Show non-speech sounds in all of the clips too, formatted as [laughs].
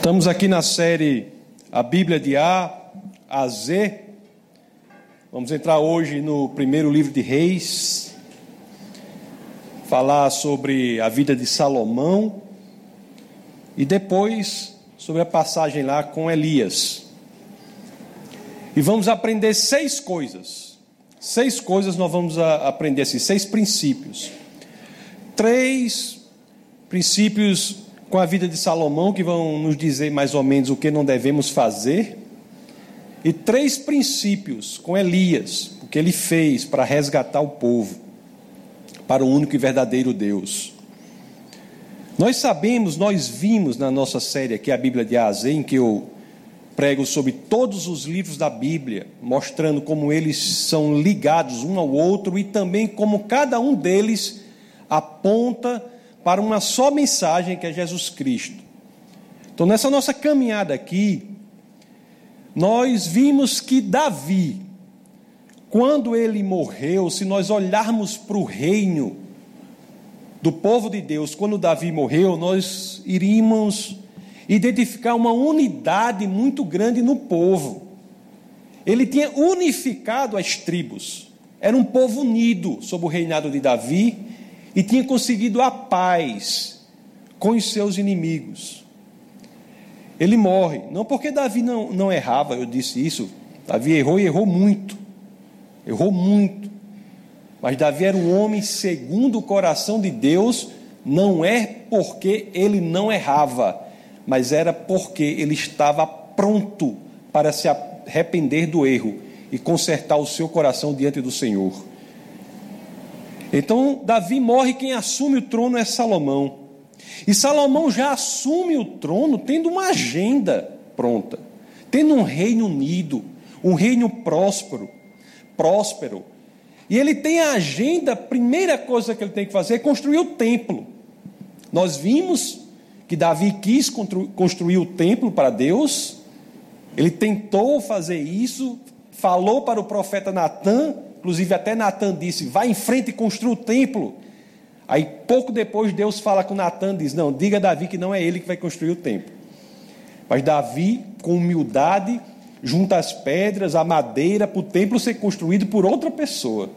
Estamos aqui na série A Bíblia de A a Z. Vamos entrar hoje no primeiro livro de Reis, falar sobre a vida de Salomão e depois sobre a passagem lá com Elias. E vamos aprender seis coisas. Seis coisas nós vamos aprender, assim, seis princípios. Três princípios com a vida de Salomão, que vão nos dizer mais ou menos o que não devemos fazer, e três princípios com Elias, o que ele fez para resgatar o povo para o único e verdadeiro Deus. Nós sabemos, nós vimos na nossa série aqui, a Bíblia de Azê, em que eu prego sobre todos os livros da Bíblia, mostrando como eles são ligados um ao outro e também como cada um deles aponta para uma só mensagem que é Jesus Cristo. Então, nessa nossa caminhada aqui, nós vimos que Davi, quando ele morreu, se nós olharmos para o reino do povo de Deus, quando Davi morreu, nós iríamos identificar uma unidade muito grande no povo. Ele tinha unificado as tribos, era um povo unido sob o reinado de Davi e tinha conseguido a paz com os seus inimigos. Ele morre, não porque Davi não, não errava, eu disse isso, Davi errou e errou muito, errou muito, mas Davi era um homem segundo o coração de Deus, não é porque ele não errava, mas era porque ele estava pronto para se arrepender do erro e consertar o seu coração diante do Senhor. Então, Davi morre, quem assume o trono é Salomão. E Salomão já assume o trono tendo uma agenda pronta, tendo um reino unido, um reino próspero, próspero. E ele tem a agenda, a primeira coisa que ele tem que fazer é construir o templo. Nós vimos que Davi quis construir o templo para Deus, ele tentou fazer isso, falou para o profeta Natan, Inclusive, até Natan disse: vai em frente e construa o templo. Aí, pouco depois, Deus fala com Natan: diz, não, diga a Davi que não é ele que vai construir o templo. Mas Davi, com humildade, junta as pedras, a madeira, para o templo ser construído por outra pessoa.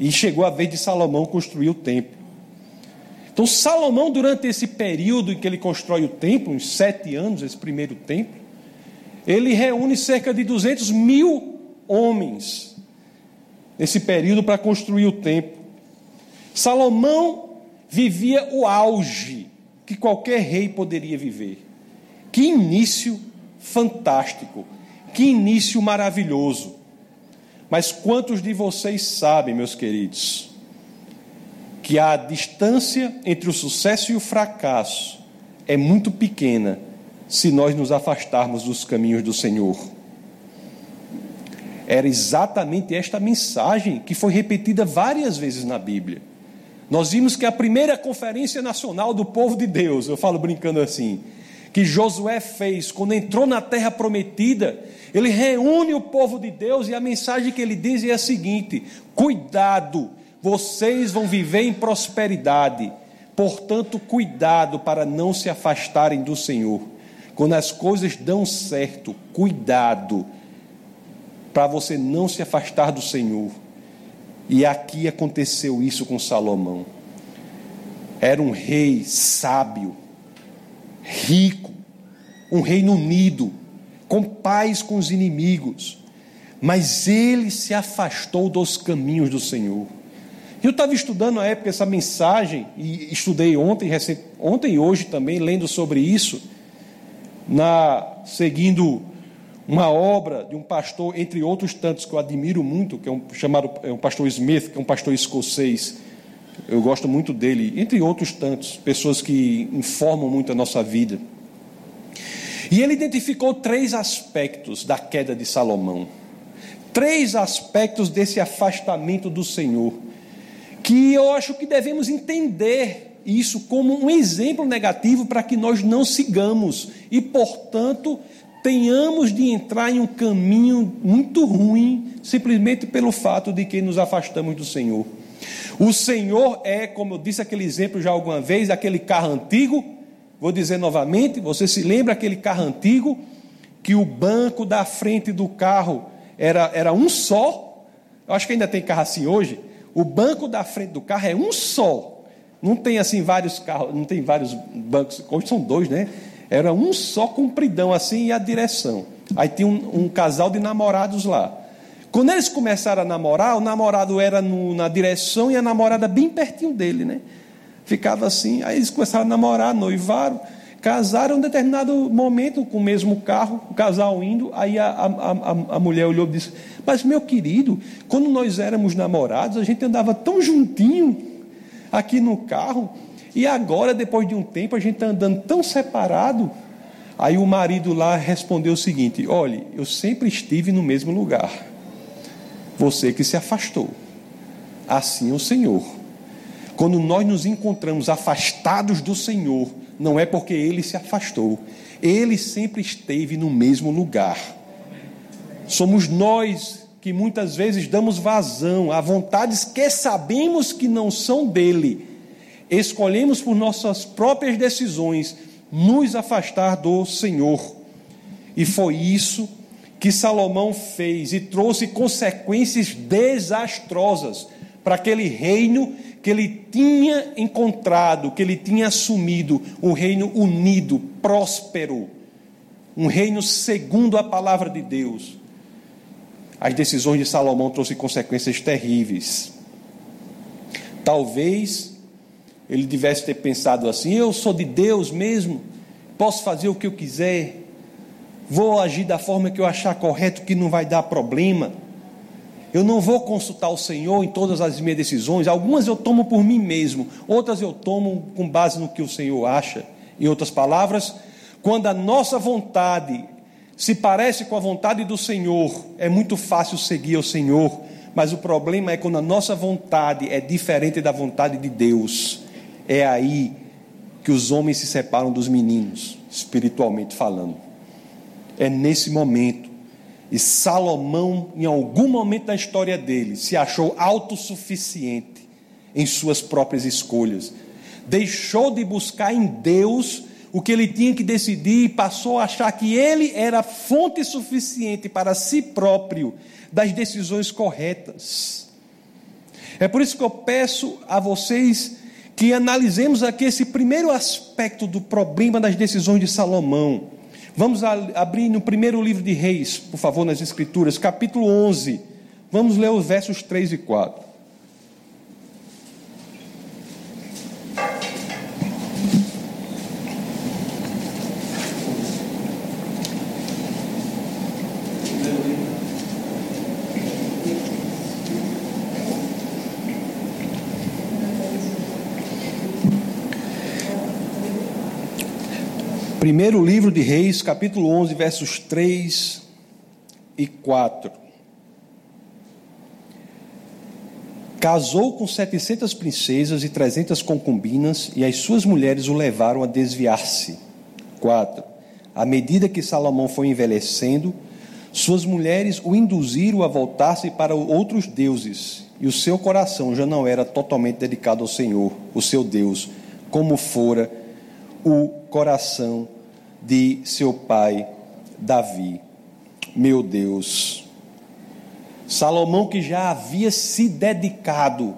E chegou a vez de Salomão construir o templo. Então, Salomão, durante esse período em que ele constrói o templo, uns sete anos, esse primeiro templo, ele reúne cerca de 200 mil homens nesse período para construir o templo. Salomão vivia o auge que qualquer rei poderia viver. Que início fantástico, que início maravilhoso. Mas quantos de vocês sabem, meus queridos, que a distância entre o sucesso e o fracasso é muito pequena se nós nos afastarmos dos caminhos do Senhor? Era exatamente esta mensagem que foi repetida várias vezes na Bíblia. Nós vimos que a primeira conferência nacional do povo de Deus, eu falo brincando assim, que Josué fez quando entrou na terra prometida, ele reúne o povo de Deus e a mensagem que ele diz é a seguinte: cuidado, vocês vão viver em prosperidade, portanto, cuidado para não se afastarem do Senhor. Quando as coisas dão certo, cuidado para você não se afastar do Senhor. E aqui aconteceu isso com Salomão. Era um rei sábio, rico, um reino unido, com paz com os inimigos, mas ele se afastou dos caminhos do Senhor. Eu estava estudando na época essa mensagem, e estudei ontem, ontem e hoje também, lendo sobre isso, na seguindo uma obra de um pastor, entre outros tantos que eu admiro muito, que é um chamado é um pastor Smith, que é um pastor escocês. Eu gosto muito dele, entre outros tantos, pessoas que informam muito a nossa vida. E ele identificou três aspectos da queda de Salomão. Três aspectos desse afastamento do Senhor, que eu acho que devemos entender isso como um exemplo negativo para que nós não sigamos e, portanto, tenhamos de entrar em um caminho muito ruim, simplesmente pelo fato de que nos afastamos do Senhor. O Senhor é, como eu disse aquele exemplo já alguma vez, aquele carro antigo Vou dizer novamente: você se lembra aquele carro antigo que o banco da frente do carro era, era um só? Eu acho que ainda tem carro assim hoje. O banco da frente do carro é um só. Não tem assim vários carros, não tem vários bancos, hoje são dois, né? Era um só compridão assim e a direção. Aí tinha um, um casal de namorados lá. Quando eles começaram a namorar, o namorado era no, na direção e a namorada bem pertinho dele, né? Ficava assim, aí eles começaram a namorar, noivaram, casaram em um determinado momento com o mesmo carro, o casal indo, aí a, a, a, a mulher olhou e disse, mas meu querido, quando nós éramos namorados, a gente andava tão juntinho aqui no carro, e agora, depois de um tempo, a gente está andando tão separado. Aí o marido lá respondeu o seguinte: Olhe, eu sempre estive no mesmo lugar. Você que se afastou. Assim é o Senhor. Quando nós nos encontramos afastados do Senhor, não é porque ele se afastou, ele sempre esteve no mesmo lugar. Somos nós que muitas vezes damos vazão a vontades que sabemos que não são dele, escolhemos por nossas próprias decisões nos afastar do Senhor. E foi isso que Salomão fez e trouxe consequências desastrosas para aquele reino que ele tinha encontrado, que ele tinha assumido, um reino unido, próspero, um reino segundo a palavra de Deus. As decisões de Salomão trouxeram consequências terríveis. Talvez ele tivesse ter pensado assim: eu sou de Deus mesmo, posso fazer o que eu quiser, vou agir da forma que eu achar correto, que não vai dar problema. Eu não vou consultar o Senhor em todas as minhas decisões. Algumas eu tomo por mim mesmo, outras eu tomo com base no que o Senhor acha. Em outras palavras, quando a nossa vontade se parece com a vontade do Senhor, é muito fácil seguir o Senhor, mas o problema é quando a nossa vontade é diferente da vontade de Deus. É aí que os homens se separam dos meninos, espiritualmente falando. É nesse momento. E Salomão, em algum momento da história dele, se achou autossuficiente em suas próprias escolhas. Deixou de buscar em Deus o que ele tinha que decidir e passou a achar que ele era fonte suficiente para si próprio das decisões corretas. É por isso que eu peço a vocês que analisemos aqui esse primeiro aspecto do problema das decisões de Salomão. Vamos abrir no primeiro livro de Reis, por favor, nas Escrituras, capítulo 11. Vamos ler os versos 3 e 4. Primeiro livro de Reis, capítulo 11, versos 3 e 4. Casou com setecentas princesas e trezentas concubinas, e as suas mulheres o levaram a desviar-se. 4. À medida que Salomão foi envelhecendo, suas mulheres o induziram a voltar-se para outros deuses, e o seu coração já não era totalmente dedicado ao Senhor, o seu Deus, como fora o coração de seu pai Davi. Meu Deus. Salomão, que já havia se dedicado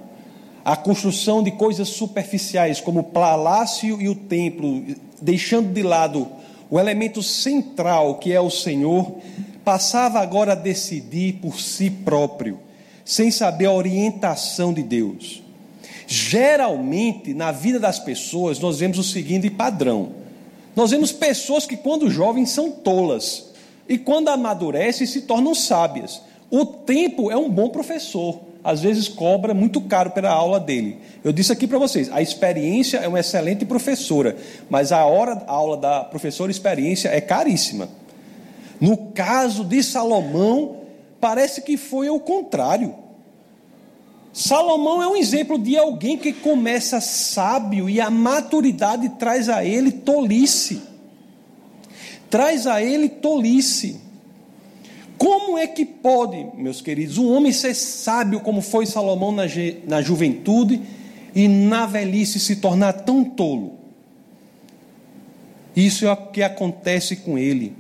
à construção de coisas superficiais, como o palácio e o templo, deixando de lado o elemento central, que é o Senhor, passava agora a decidir por si próprio, sem saber a orientação de Deus. Geralmente, na vida das pessoas, nós vemos o seguinte padrão: nós vemos pessoas que, quando jovens, são tolas e, quando amadurecem, se tornam sábias. O tempo é um bom professor, às vezes cobra muito caro pela aula dele. Eu disse aqui para vocês: a experiência é uma excelente professora, mas a hora a aula da professora experiência é caríssima. No caso de Salomão, parece que foi o contrário. Salomão é um exemplo de alguém que começa sábio e a maturidade traz a ele tolice. Traz a ele tolice. Como é que pode, meus queridos, um homem ser sábio como foi Salomão na, na juventude e na velhice se tornar tão tolo? Isso é o que acontece com ele.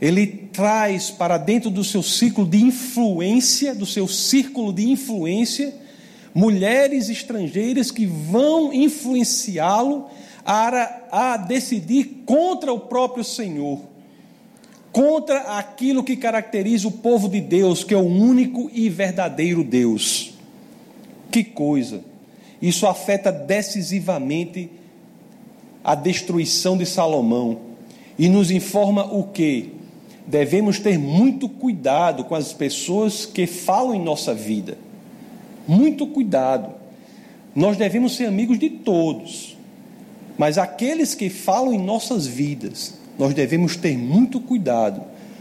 Ele traz para dentro do seu ciclo de influência, do seu círculo de influência, mulheres estrangeiras que vão influenciá-lo a, a decidir contra o próprio Senhor, contra aquilo que caracteriza o povo de Deus, que é o único e verdadeiro Deus. Que coisa! Isso afeta decisivamente a destruição de Salomão e nos informa o que? Devemos ter muito cuidado com as pessoas que falam em nossa vida. Muito cuidado. Nós devemos ser amigos de todos, mas aqueles que falam em nossas vidas, nós devemos ter muito cuidado,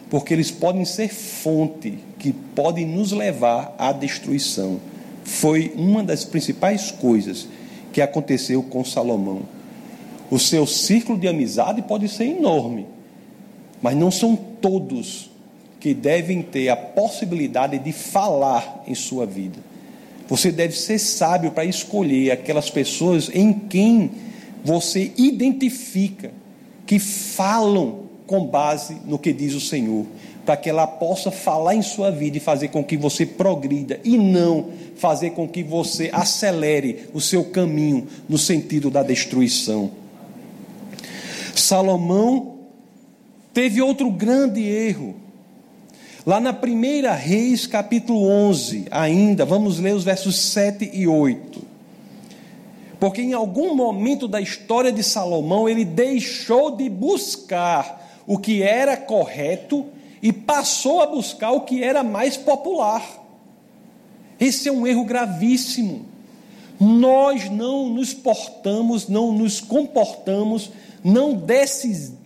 porque eles podem ser fonte que podem nos levar à destruição. Foi uma das principais coisas que aconteceu com Salomão. O seu círculo de amizade pode ser enorme, mas não são todos que devem ter a possibilidade de falar em sua vida. Você deve ser sábio para escolher aquelas pessoas em quem você identifica que falam com base no que diz o Senhor, para que ela possa falar em sua vida e fazer com que você progrida e não fazer com que você acelere o seu caminho no sentido da destruição. Salomão teve outro grande erro. Lá na primeira Reis, capítulo 11, ainda, vamos ler os versos 7 e 8. Porque em algum momento da história de Salomão, ele deixou de buscar o que era correto e passou a buscar o que era mais popular. Esse é um erro gravíssimo. Nós não nos portamos, não nos comportamos não decidimos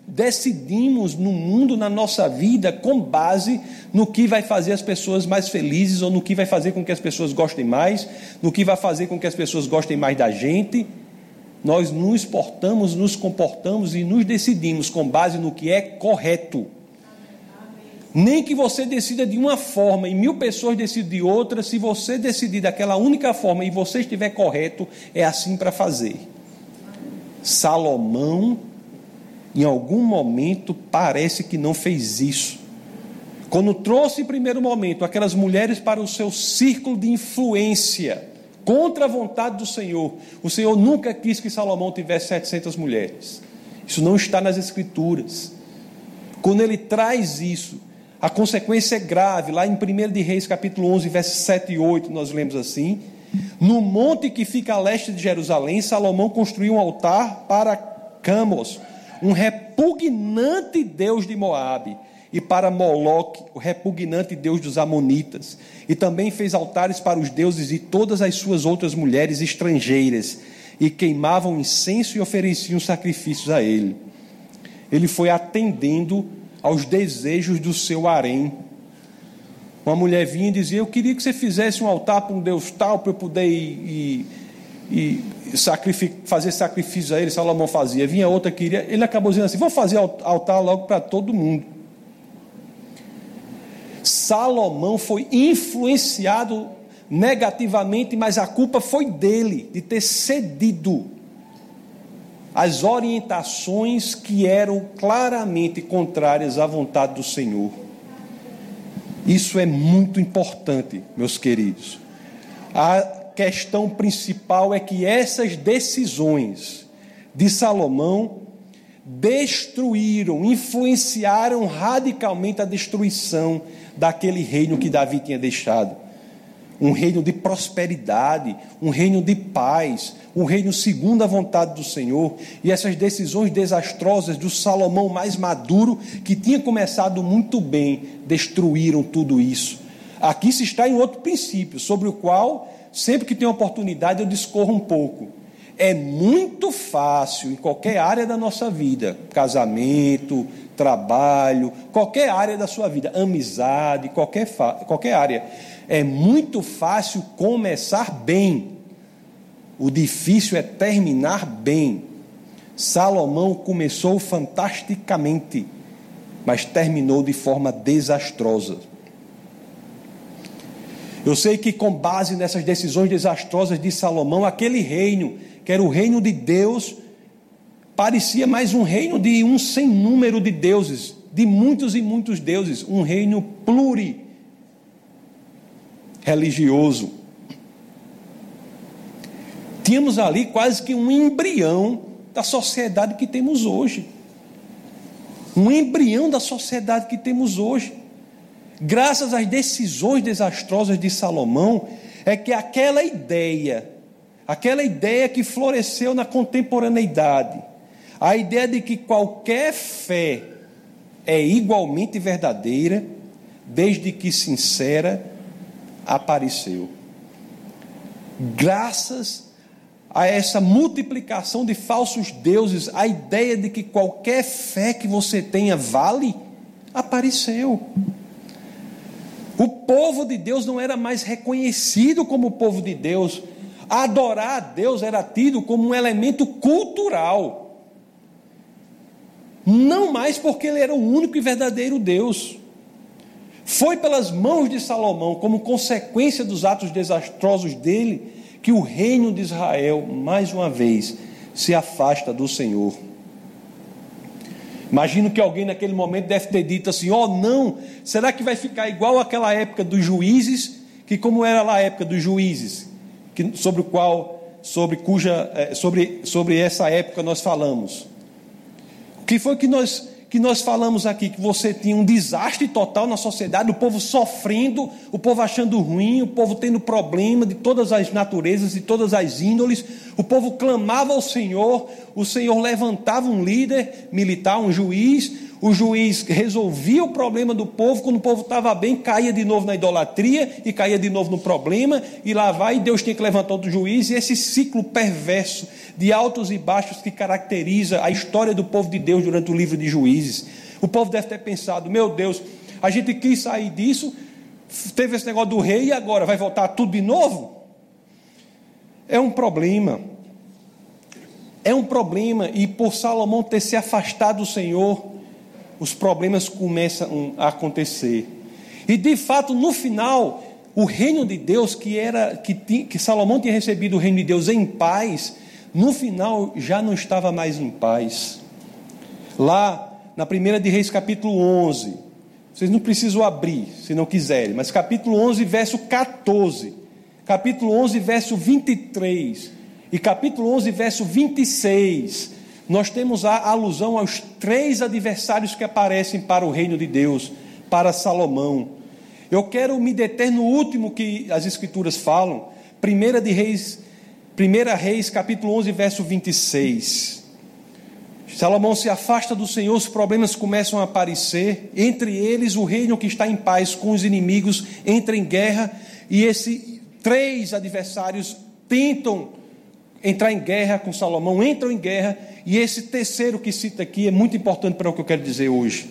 no mundo, na nossa vida, com base no que vai fazer as pessoas mais felizes ou no que vai fazer com que as pessoas gostem mais, no que vai fazer com que as pessoas gostem mais da gente. Nós nos portamos, nos comportamos e nos decidimos com base no que é correto. Nem que você decida de uma forma e mil pessoas decidam de outra, se você decidir daquela única forma e você estiver correto, é assim para fazer. Salomão em algum momento parece que não fez isso. Quando trouxe em primeiro momento aquelas mulheres para o seu círculo de influência, contra a vontade do Senhor, o Senhor nunca quis que Salomão tivesse 700 mulheres. Isso não está nas Escrituras. Quando ele traz isso, a consequência é grave. Lá em 1 de Reis, capítulo 11, versos 7 e 8, nós lemos assim: No monte que fica a leste de Jerusalém, Salomão construiu um altar para Camos, um repugnante deus de Moabe, e para Moloque, o repugnante deus dos Amonitas. E também fez altares para os deuses e todas as suas outras mulheres estrangeiras, e queimavam incenso e ofereciam sacrifícios a ele. Ele foi atendendo aos desejos do seu harém. Uma mulher vinha e dizia: Eu queria que você fizesse um altar para um Deus tal, para eu poder ir, ir, fazer sacrifício a ele, Salomão fazia. Vinha outra que queria, ele acabou dizendo assim: vou fazer altar logo para todo mundo. Salomão foi influenciado negativamente, mas a culpa foi dele, de ter cedido às orientações que eram claramente contrárias à vontade do Senhor. Isso é muito importante, meus queridos. A questão principal é que essas decisões de Salomão destruíram, influenciaram radicalmente a destruição daquele reino que Davi tinha deixado. Um reino de prosperidade, um reino de paz, um reino segundo a vontade do Senhor. E essas decisões desastrosas do Salomão mais maduro, que tinha começado muito bem, destruíram tudo isso. Aqui se está em outro princípio, sobre o qual sempre que tem oportunidade, eu discorro um pouco. É muito fácil, em qualquer área da nossa vida, casamento, trabalho, qualquer área da sua vida, amizade, qualquer, qualquer área, é muito fácil começar bem. O difícil é terminar bem. Salomão começou fantasticamente, mas terminou de forma desastrosa. Eu sei que, com base nessas decisões desastrosas de Salomão, aquele reino, que era o reino de Deus, parecia mais um reino de um sem número de deuses, de muitos e muitos deuses, um reino pluri religioso. Tínhamos ali quase que um embrião da sociedade que temos hoje. Um embrião da sociedade que temos hoje. Graças às decisões desastrosas de Salomão, é que aquela ideia, aquela ideia que floresceu na contemporaneidade, a ideia de que qualquer fé é igualmente verdadeira, desde que sincera, apareceu. Graças a essa multiplicação de falsos deuses, a ideia de que qualquer fé que você tenha vale, apareceu. O povo de Deus não era mais reconhecido como povo de Deus. Adorar a Deus era tido como um elemento cultural. Não mais porque ele era o único e verdadeiro Deus. Foi pelas mãos de Salomão, como consequência dos atos desastrosos dele, que o reino de Israel, mais uma vez, se afasta do Senhor. Imagino que alguém naquele momento deve ter dito assim: oh, não, será que vai ficar igual aquela época dos juízes, que como era lá a época dos juízes, que, sobre o qual, sobre cuja, eh, sobre, sobre essa época nós falamos. O que foi que nós que nós falamos aqui, que você tinha um desastre total na sociedade, o povo sofrendo, o povo achando ruim, o povo tendo problema de todas as naturezas, de todas as índoles, o povo clamava ao Senhor, o Senhor levantava um líder militar, um juiz, o juiz resolvia o problema do povo, quando o povo estava bem, caía de novo na idolatria e caía de novo no problema, e lá vai, e Deus tinha que levantar outro juiz, e esse ciclo perverso de altos e baixos que caracteriza a história do povo de Deus durante o livro de Juízes. O povo deve ter pensado: meu Deus, a gente quis sair disso, teve esse negócio do rei, e agora vai voltar tudo de novo? É um problema. É um problema, e por Salomão ter se afastado do Senhor, os problemas começam a acontecer. E de fato, no final, o reino de Deus, que era que, que Salomão tinha recebido o reino de Deus em paz, no final já não estava mais em paz. Lá na primeira de Reis, capítulo 11, vocês não precisam abrir, se não quiserem, mas capítulo 11, verso 14, capítulo 11, verso 23 e capítulo 11, verso 26 nós temos a alusão aos três adversários que aparecem para o reino de Deus, para Salomão. Eu quero me deter no último que as escrituras falam, Primeira de Reis, Primeira Reis, capítulo 11, verso 26. Salomão se afasta do Senhor, os problemas começam a aparecer, entre eles o reino que está em paz com os inimigos entra em guerra e esses três adversários tentam entrar em guerra com Salomão, entram em guerra, e esse terceiro que cita aqui é muito importante para o que eu quero dizer hoje.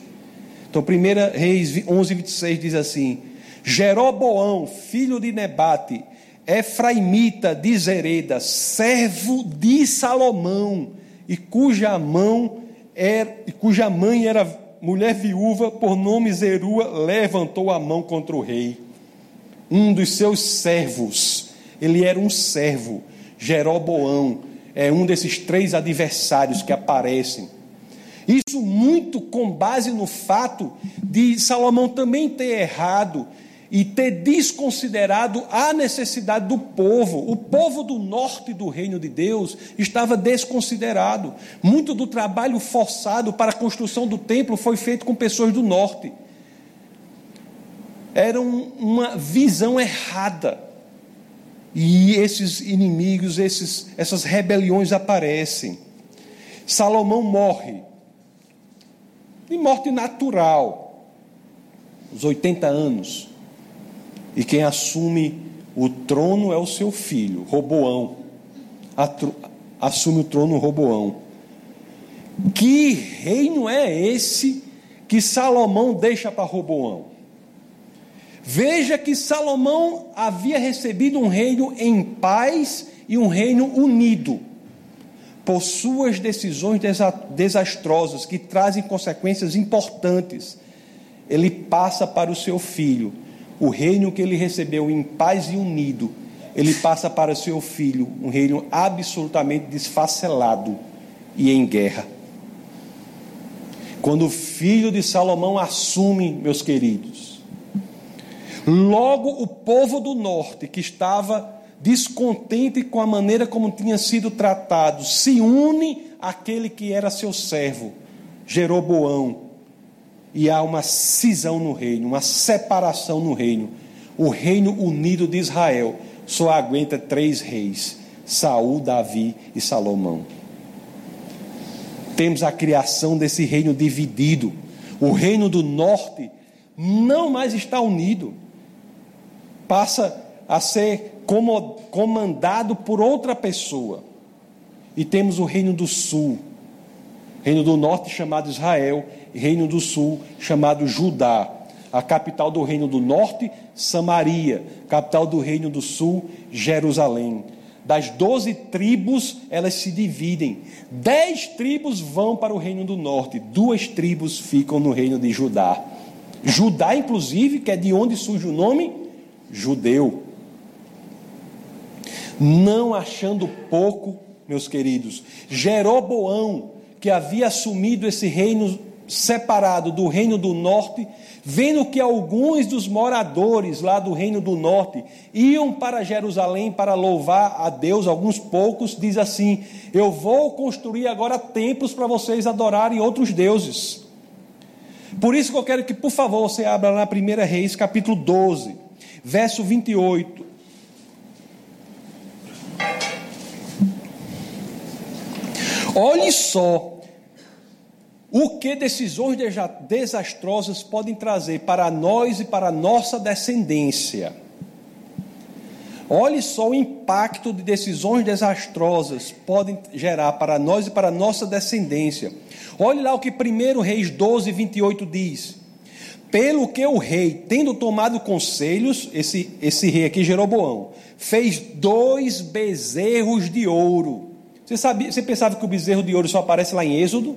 Então, 1 Reis 11, 26 diz assim: Jeroboão, filho de Nebate, Efraimita de Zereda, servo de Salomão, e cuja mão era, cuja mãe era mulher viúva, por nome Zerua, levantou a mão contra o rei. Um dos seus servos, ele era um servo, Jeroboão é um desses três adversários que aparecem. Isso muito com base no fato de Salomão também ter errado e ter desconsiderado a necessidade do povo. O povo do norte do reino de Deus estava desconsiderado. Muito do trabalho forçado para a construção do templo foi feito com pessoas do norte. Era uma visão errada e esses inimigos, esses, essas rebeliões aparecem. Salomão morre, de morte natural, aos 80 anos. E quem assume o trono é o seu filho, Roboão. Assume o trono Roboão. Que reino é esse que Salomão deixa para Roboão? Veja que Salomão havia recebido um reino em paz e um reino unido. Por suas decisões desastrosas que trazem consequências importantes, ele passa para o seu filho. O reino que ele recebeu em paz e unido, ele passa para o seu filho, um reino absolutamente desfacelado e em guerra. Quando o filho de Salomão assume, meus queridos, logo o povo do norte, que estava descontente com a maneira como tinha sido tratado, se une àquele que era seu servo, Jeroboão, e há uma cisão no reino, uma separação no reino. O reino unido de Israel só aguenta três reis: Saul, Davi e Salomão. Temos a criação desse reino dividido. O reino do norte não mais está unido. Passa a ser comandado por outra pessoa. E temos o reino do sul, reino do norte chamado Israel, reino do sul chamado Judá. A capital do reino do norte, Samaria, capital do reino do sul, Jerusalém. Das doze tribos, elas se dividem. Dez tribos vão para o reino do norte, duas tribos ficam no reino de Judá. Judá, inclusive, que é de onde surge o nome judeu. Não achando pouco, meus queridos, Jeroboão, que havia assumido esse reino separado do reino do norte, vendo que alguns dos moradores lá do reino do norte iam para Jerusalém para louvar a Deus, alguns poucos, diz assim: Eu vou construir agora templos para vocês adorarem outros deuses. Por isso que eu quero que, por favor, você abra lá na 1 Reis, capítulo 12, verso 28. Olhe só o que decisões desastrosas podem trazer para nós e para a nossa descendência. Olhe só o impacto de decisões desastrosas podem gerar para nós e para a nossa descendência. Olhe lá o que 1 Reis 12, 28 diz. Pelo que o rei, tendo tomado conselhos, esse, esse rei aqui, Jeroboão, fez dois bezerros de ouro você, sabia, você pensava que o bezerro de ouro só aparece lá em Êxodo?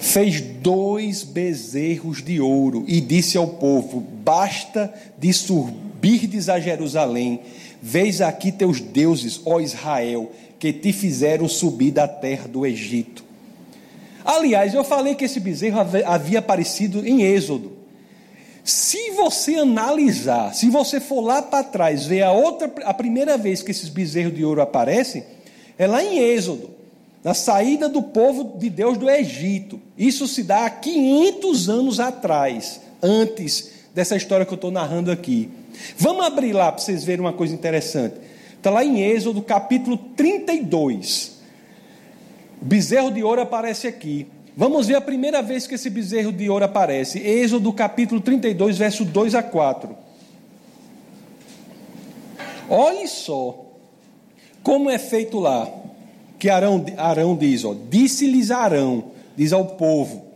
Fez dois bezerros de ouro e disse ao povo: Basta de subirdes a Jerusalém, veis aqui teus deuses, ó Israel, que te fizeram subir da terra do Egito. Aliás, eu falei que esse bezerro havia aparecido em Êxodo. Se você analisar, se você for lá para trás, ver a outra, a primeira vez que esses bezerros de ouro aparecem, é lá em Êxodo, na saída do povo de Deus do Egito. Isso se dá há 500 anos atrás, antes dessa história que eu estou narrando aqui. Vamos abrir lá para vocês verem uma coisa interessante. Está lá em Êxodo, capítulo 32. O bezerro de ouro aparece aqui. Vamos ver a primeira vez que esse bezerro de ouro aparece. Êxodo capítulo 32, verso 2 a 4. Olhe só como é feito lá. Que Arão, Arão diz, disse-lhes Arão, diz ao povo: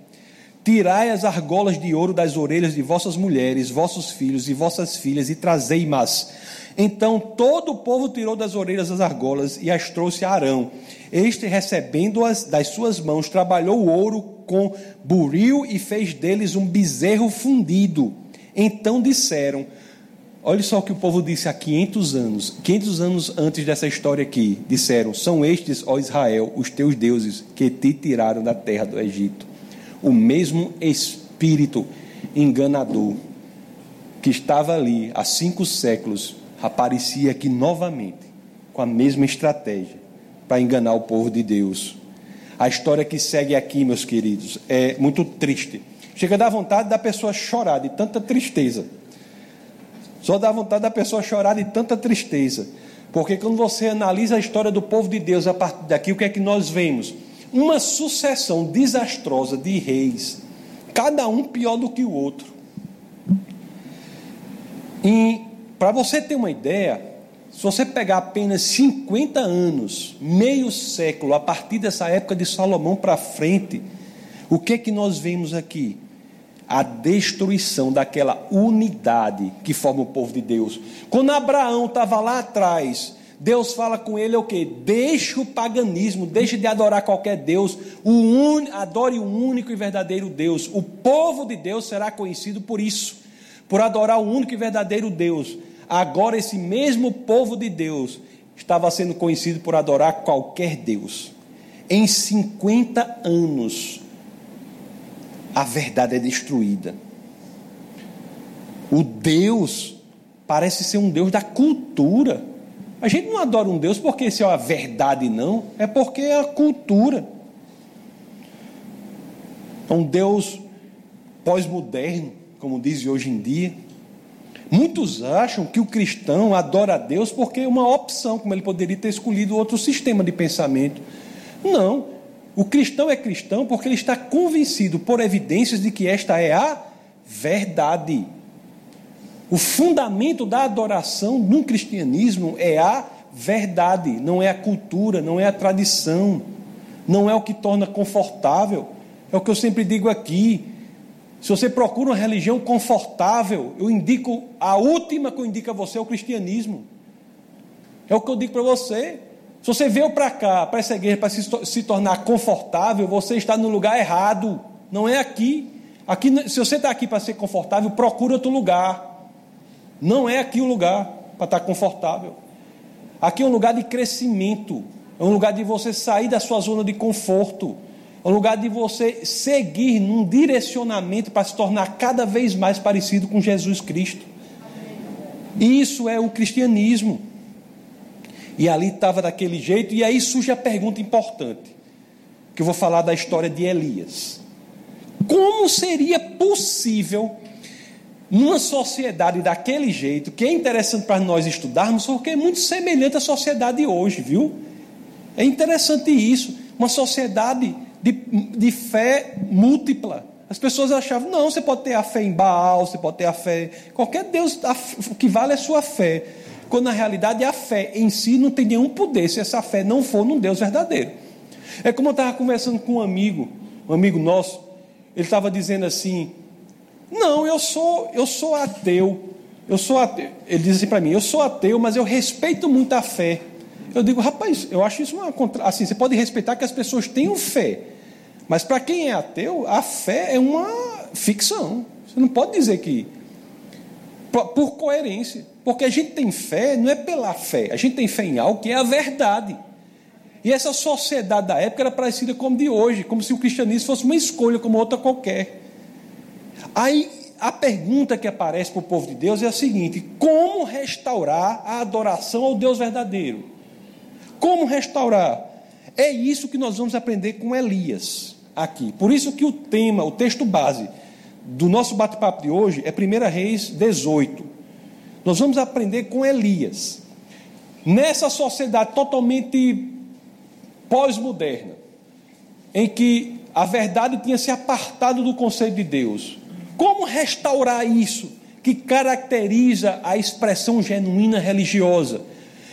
Tirai as argolas de ouro das orelhas de vossas mulheres, vossos filhos e vossas filhas e trazei-mas então todo o povo tirou das orelhas as argolas e as trouxe a Arão. Este, recebendo-as das suas mãos, trabalhou o ouro com buril e fez deles um bezerro fundido. Então disseram: Olha só o que o povo disse há 500 anos, 500 anos antes dessa história aqui. Disseram: São estes, ó Israel, os teus deuses que te tiraram da terra do Egito. O mesmo espírito enganador que estava ali há cinco séculos aparecia aqui novamente, com a mesma estratégia, para enganar o povo de Deus. A história que segue aqui, meus queridos, é muito triste. Chega a dar vontade da pessoa chorar de tanta tristeza. Só dá vontade da pessoa chorar de tanta tristeza. Porque quando você analisa a história do povo de Deus a partir daqui, o que é que nós vemos? Uma sucessão desastrosa de reis, cada um pior do que o outro. E para você ter uma ideia, se você pegar apenas 50 anos, meio século, a partir dessa época de Salomão para frente, o que que nós vemos aqui? A destruição daquela unidade que forma o povo de Deus. Quando Abraão estava lá atrás, Deus fala com ele o que? Deixe o paganismo, deixe de adorar qualquer Deus, o un... adore o único e verdadeiro Deus. O povo de Deus será conhecido por isso, por adorar o único e verdadeiro Deus. Agora, esse mesmo povo de Deus estava sendo conhecido por adorar qualquer Deus. Em 50 anos, a verdade é destruída. O Deus parece ser um Deus da cultura. A gente não adora um Deus porque isso é a verdade, não, é porque é a cultura. É um Deus pós-moderno, como diz hoje em dia. Muitos acham que o cristão adora a Deus porque é uma opção, como ele poderia ter escolhido outro sistema de pensamento. Não. O cristão é cristão porque ele está convencido por evidências de que esta é a verdade. O fundamento da adoração no cristianismo é a verdade, não é a cultura, não é a tradição, não é o que torna confortável. É o que eu sempre digo aqui. Se você procura uma religião confortável, eu indico, a última que eu indico a você é o cristianismo. É o que eu digo para você. Se você veio para cá, para essa igreja, para se, se tornar confortável, você está no lugar errado. Não é aqui. Aqui, se você está aqui para ser confortável, procura outro lugar. Não é aqui o lugar para estar confortável. Aqui é um lugar de crescimento, é um lugar de você sair da sua zona de conforto, um lugar de você seguir num direcionamento para se tornar cada vez mais parecido com Jesus Cristo. Isso é o cristianismo. E ali estava daquele jeito, e aí surge a pergunta importante, que eu vou falar da história de Elias. Como seria possível numa sociedade daquele jeito, que é interessante para nós estudarmos, porque é muito semelhante à sociedade hoje, viu? É interessante isso, uma sociedade de, de fé múltipla. As pessoas achavam, não, você pode ter a fé em Baal, você pode ter a fé. Qualquer Deus, o que vale é a sua fé. Quando na realidade a fé em si não tem nenhum poder se essa fé não for num Deus verdadeiro. É como eu estava conversando com um amigo, um amigo nosso, ele estava dizendo assim: não, eu sou, eu sou ateu. Eu sou ateu. Ele diz assim para mim: eu sou ateu, mas eu respeito muito a fé. Eu digo, rapaz, eu acho isso uma contra... assim, você pode respeitar que as pessoas tenham fé. Mas para quem é ateu, a fé é uma ficção. Você não pode dizer que por coerência, porque a gente tem fé não é pela fé, a gente tem fé em algo que é a verdade. E essa sociedade da época era parecida com a de hoje, como se o cristianismo fosse uma escolha como outra qualquer. Aí a pergunta que aparece para o povo de Deus é a seguinte: como restaurar a adoração ao Deus verdadeiro? Como restaurar? É isso que nós vamos aprender com Elias aqui. Por isso que o tema, o texto base do nosso bate-papo de hoje é 1 Reis 18. Nós vamos aprender com Elias. Nessa sociedade totalmente pós-moderna, em que a verdade tinha se apartado do conceito de Deus, como restaurar isso que caracteriza a expressão genuína religiosa?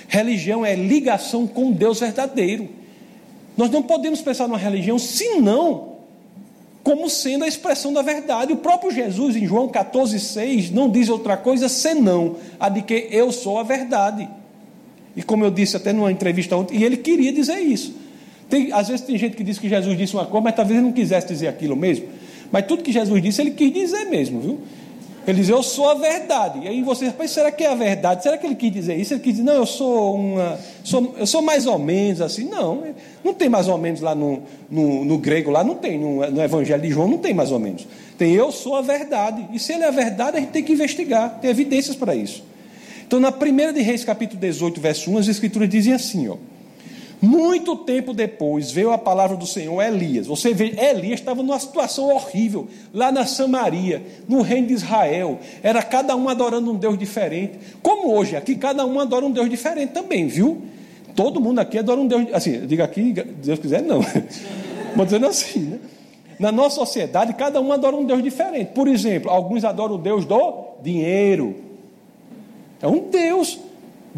Religião é ligação com Deus verdadeiro. Nós não podemos pensar numa religião senão como sendo a expressão da verdade. O próprio Jesus, em João 14,6, não diz outra coisa senão a de que eu sou a verdade. E como eu disse até numa entrevista ontem, e ele queria dizer isso. Tem, às vezes tem gente que diz que Jesus disse uma coisa, mas talvez ele não quisesse dizer aquilo mesmo. Mas tudo que Jesus disse, ele quis dizer mesmo, viu? Ele diz, eu sou a verdade. E aí você, mas será que é a verdade? Será que ele quis dizer isso? Ele quis dizer, não, eu sou uma. Sou, eu sou mais ou menos assim. Não, não tem mais ou menos lá no, no, no grego, lá não tem, no, no, Evangelho de João não tem mais ou menos. Tem eu sou a verdade. E se ele é a verdade, a gente tem que investigar, tem evidências para isso. Então, na primeira de Reis, capítulo 18, verso 1, as escrituras dizem assim, ó. Muito tempo depois veio a palavra do Senhor a Elias. Você vê, Elias estava numa situação horrível, lá na Samaria, no reino de Israel. Era cada um adorando um Deus diferente. Como hoje, aqui cada um adora um Deus diferente também, viu? Todo mundo aqui adora um Deus. Assim, diga aqui, Deus quiser, não. [laughs] Vou dizendo assim, né? Na nossa sociedade, cada um adora um Deus diferente. Por exemplo, alguns adoram o Deus do dinheiro. É um Deus.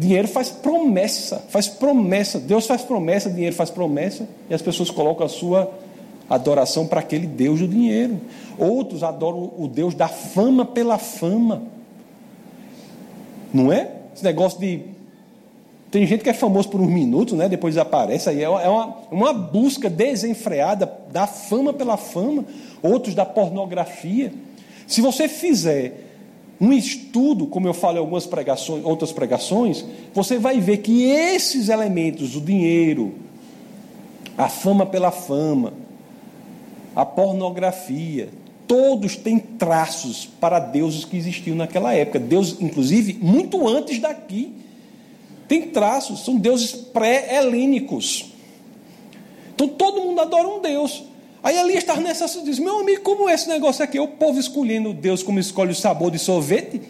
Dinheiro faz promessa, faz promessa. Deus faz promessa, dinheiro faz promessa, e as pessoas colocam a sua adoração para aquele Deus do dinheiro. Outros adoram o Deus da fama pela fama. Não é? Esse negócio de. Tem gente que é famoso por uns minutos, né? depois desaparece. Aí é uma, uma busca desenfreada da fama pela fama. Outros da pornografia. Se você fizer um estudo, como eu falo em algumas pregações, outras pregações, você vai ver que esses elementos, o dinheiro, a fama pela fama, a pornografia, todos têm traços para deuses que existiam naquela época. Deus, inclusive, muito antes daqui, tem traços, são deuses pré-helênicos. Então todo mundo adora um Deus. Aí Elias estava nessa diz: Meu amigo, como é esse negócio aqui? O povo escolhendo Deus como escolhe o sabor de sorvete?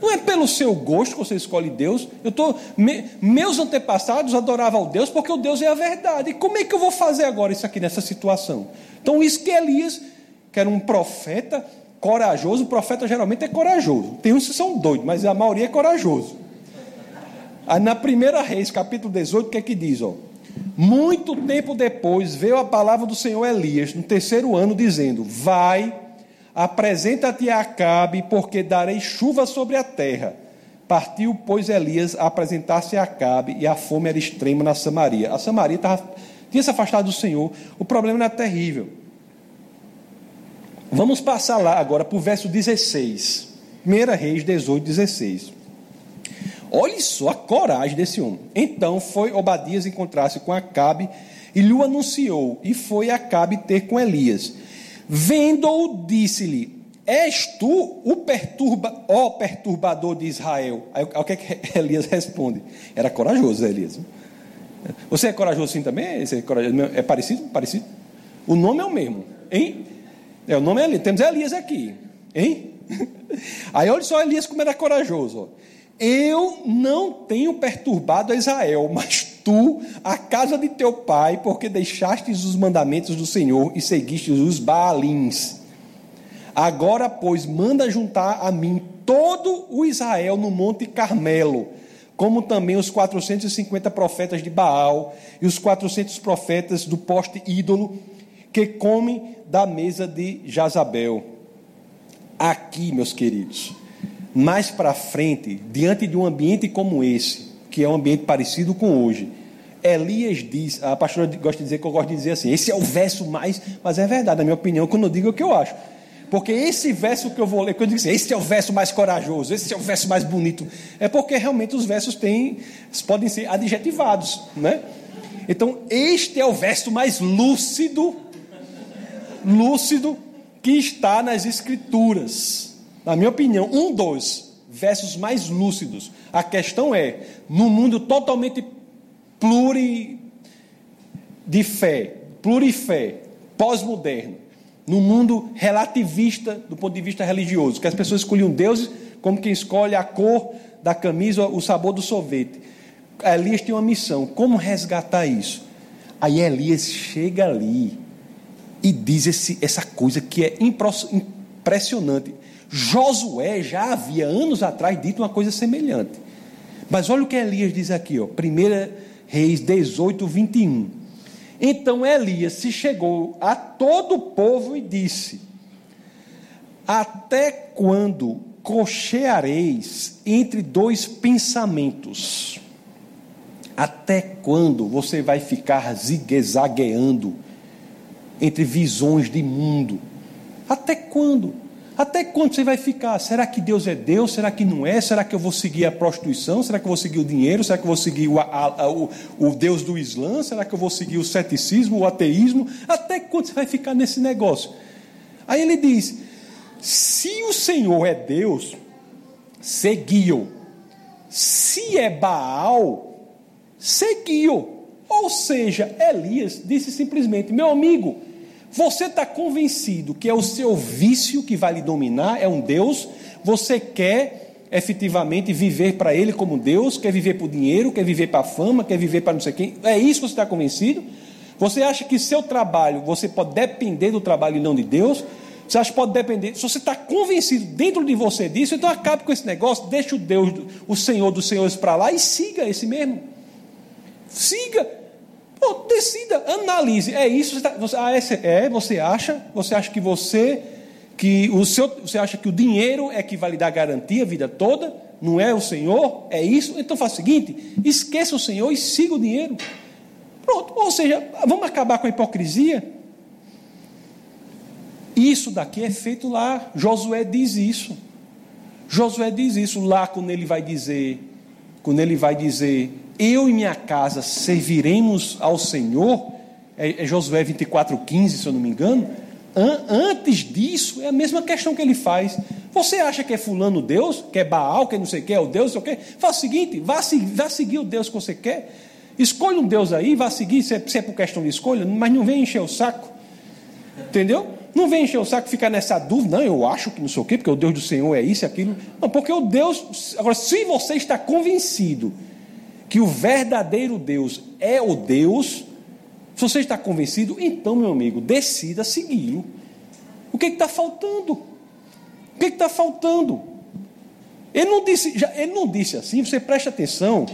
Não é pelo seu gosto que você escolhe Deus. Eu tô, me, meus antepassados adoravam Deus porque o Deus é a verdade. E como é que eu vou fazer agora isso aqui nessa situação? Então, isso que Elias, que era um profeta corajoso, o profeta geralmente é corajoso. Tem uns que são doidos, mas a maioria é corajoso. Aí na primeira reis, capítulo 18, o que é que diz? Ó? Muito tempo depois veio a palavra do Senhor Elias, no terceiro ano, dizendo: Vai, apresenta-te a Acabe, porque darei chuva sobre a terra. Partiu, pois, Elias a apresentar-se a Acabe, e a fome era extrema na Samaria. A Samaria tava, tinha se afastado do Senhor, o problema era terrível. Vamos passar lá agora para o verso 16. 1 Reis 18, 16. Olhe só a coragem desse homem. Então foi Obadias encontrar-se com Acabe e lhe anunciou, e foi Acabe ter com Elias. Vendo-o, disse-lhe: És tu o perturba, ó perturbador de Israel? Aí o que, é que [laughs] Elias responde? Era corajoso, Elias. Você é corajoso assim também? Você é, corajoso? é parecido? Parecido? O nome é o mesmo, hein? É, o nome é Elias. Temos Elias aqui, hein? [laughs] Aí olha só Elias como era corajoso. Ó. Eu não tenho perturbado a Israel, mas tu, a casa de teu pai, porque deixastes os mandamentos do Senhor e seguistes os Baalins. Agora, pois, manda juntar a mim todo o Israel no Monte Carmelo, como também os 450 profetas de Baal e os 400 profetas do poste ídolo que comem da mesa de Jazabel. Aqui, meus queridos mais para frente, diante de um ambiente como esse, que é um ambiente parecido com hoje, Elias diz, a pastora gosta de dizer que eu gosto de dizer assim, esse é o verso mais, mas é verdade, na minha opinião, quando eu digo é o que eu acho. Porque esse verso que eu vou ler, quando eu digo assim, esse é o verso mais corajoso, esse é o verso mais bonito, é porque realmente os versos têm, podem ser adjetivados, né? Então, este é o verso mais lúcido, lúcido que está nas escrituras na minha opinião, um dos versos mais lúcidos. A questão é, no mundo totalmente pluri de fé, plurifé, pós-moderno, no mundo relativista do ponto de vista religioso, que as pessoas escolhiam deuses como quem escolhe a cor da camisa, o sabor do sorvete. Elias tem uma missão, como resgatar isso? Aí Elias chega ali e diz esse, essa coisa que é impressionante. Josué já havia anos atrás dito uma coisa semelhante. Mas olha o que Elias diz aqui, ó, 1 Reis 18, 21. Então Elias se chegou a todo o povo e disse: Até quando cocheareis entre dois pensamentos? Até quando você vai ficar zigue-zagueando entre visões de mundo? Até quando? Até quando você vai ficar? Será que Deus é Deus? Será que não é? Será que eu vou seguir a prostituição? Será que eu vou seguir o dinheiro? Será que eu vou seguir o, a, o, o Deus do Islã? Será que eu vou seguir o ceticismo, o ateísmo? Até quando você vai ficar nesse negócio? Aí ele diz: se o Senhor é Deus, seguiu. Se é Baal, seguiu. Ou seja, Elias disse simplesmente: meu amigo, você está convencido que é o seu vício que vai lhe dominar, é um Deus, você quer efetivamente viver para Ele como Deus, quer viver por dinheiro, quer viver para a fama, quer viver para não sei quem, é isso que você está convencido? Você acha que seu trabalho, você pode depender do trabalho e não de Deus? Você acha que pode depender? Se você está convencido dentro de você disso, então acabe com esse negócio, deixe o Deus, o Senhor dos Senhores para lá e siga esse mesmo. Siga. Pô, decida, analise. É isso? Você, tá, ah, é, você acha? Você acha que você que o seu, você acha que o dinheiro é que vai lhe dar garantia a vida toda? Não é o Senhor? É isso? Então faça o seguinte: esqueça o Senhor e siga o dinheiro. Pronto. Ou seja, vamos acabar com a hipocrisia. Isso daqui é feito lá. Josué diz isso. Josué diz isso lá quando ele vai dizer, quando ele vai dizer, eu e minha casa serviremos ao Senhor, é, é Josué 24,15, se eu não me engano. An, antes disso, é a mesma questão que ele faz. Você acha que é fulano Deus, que é Baal, que é não sei o que, é o Deus, não sei o que? Faz o seguinte, vá, vá seguir o Deus que você quer. Escolha um Deus aí, vá seguir, se é, se é por questão de escolha, mas não vem encher o saco. Entendeu? Não vem encher o saco ficar nessa dúvida, não, eu acho que não sei o quê, porque o Deus do Senhor é isso e aquilo. Não, porque o Deus. Agora, se você está convencido que o verdadeiro Deus é o Deus, se você está convencido, então, meu amigo, decida segui-lo. O que está faltando? O que está faltando? Ele não, disse, já, ele não disse assim, você preste atenção,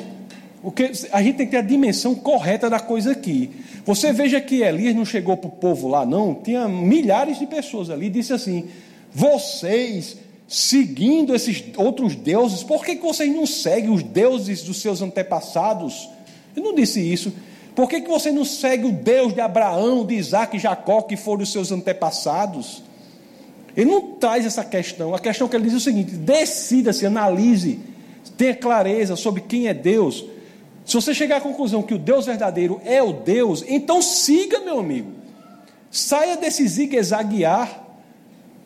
porque a gente tem que ter a dimensão correta da coisa aqui. Você veja que Elias não chegou para o povo lá, não, tinha milhares de pessoas ali, disse assim: vocês seguindo esses outros deuses, por que, que vocês não seguem os deuses dos seus antepassados? Ele não disse isso. Por que, que você não segue o Deus de Abraão, de Isaac e Jacó, que foram os seus antepassados? Ele não traz essa questão. A questão que ele diz é o seguinte: decida-se, analise, tenha clareza sobre quem é Deus. Se você chegar à conclusão que o Deus verdadeiro é o Deus, então siga, meu amigo. Saia desse zigue-zaguear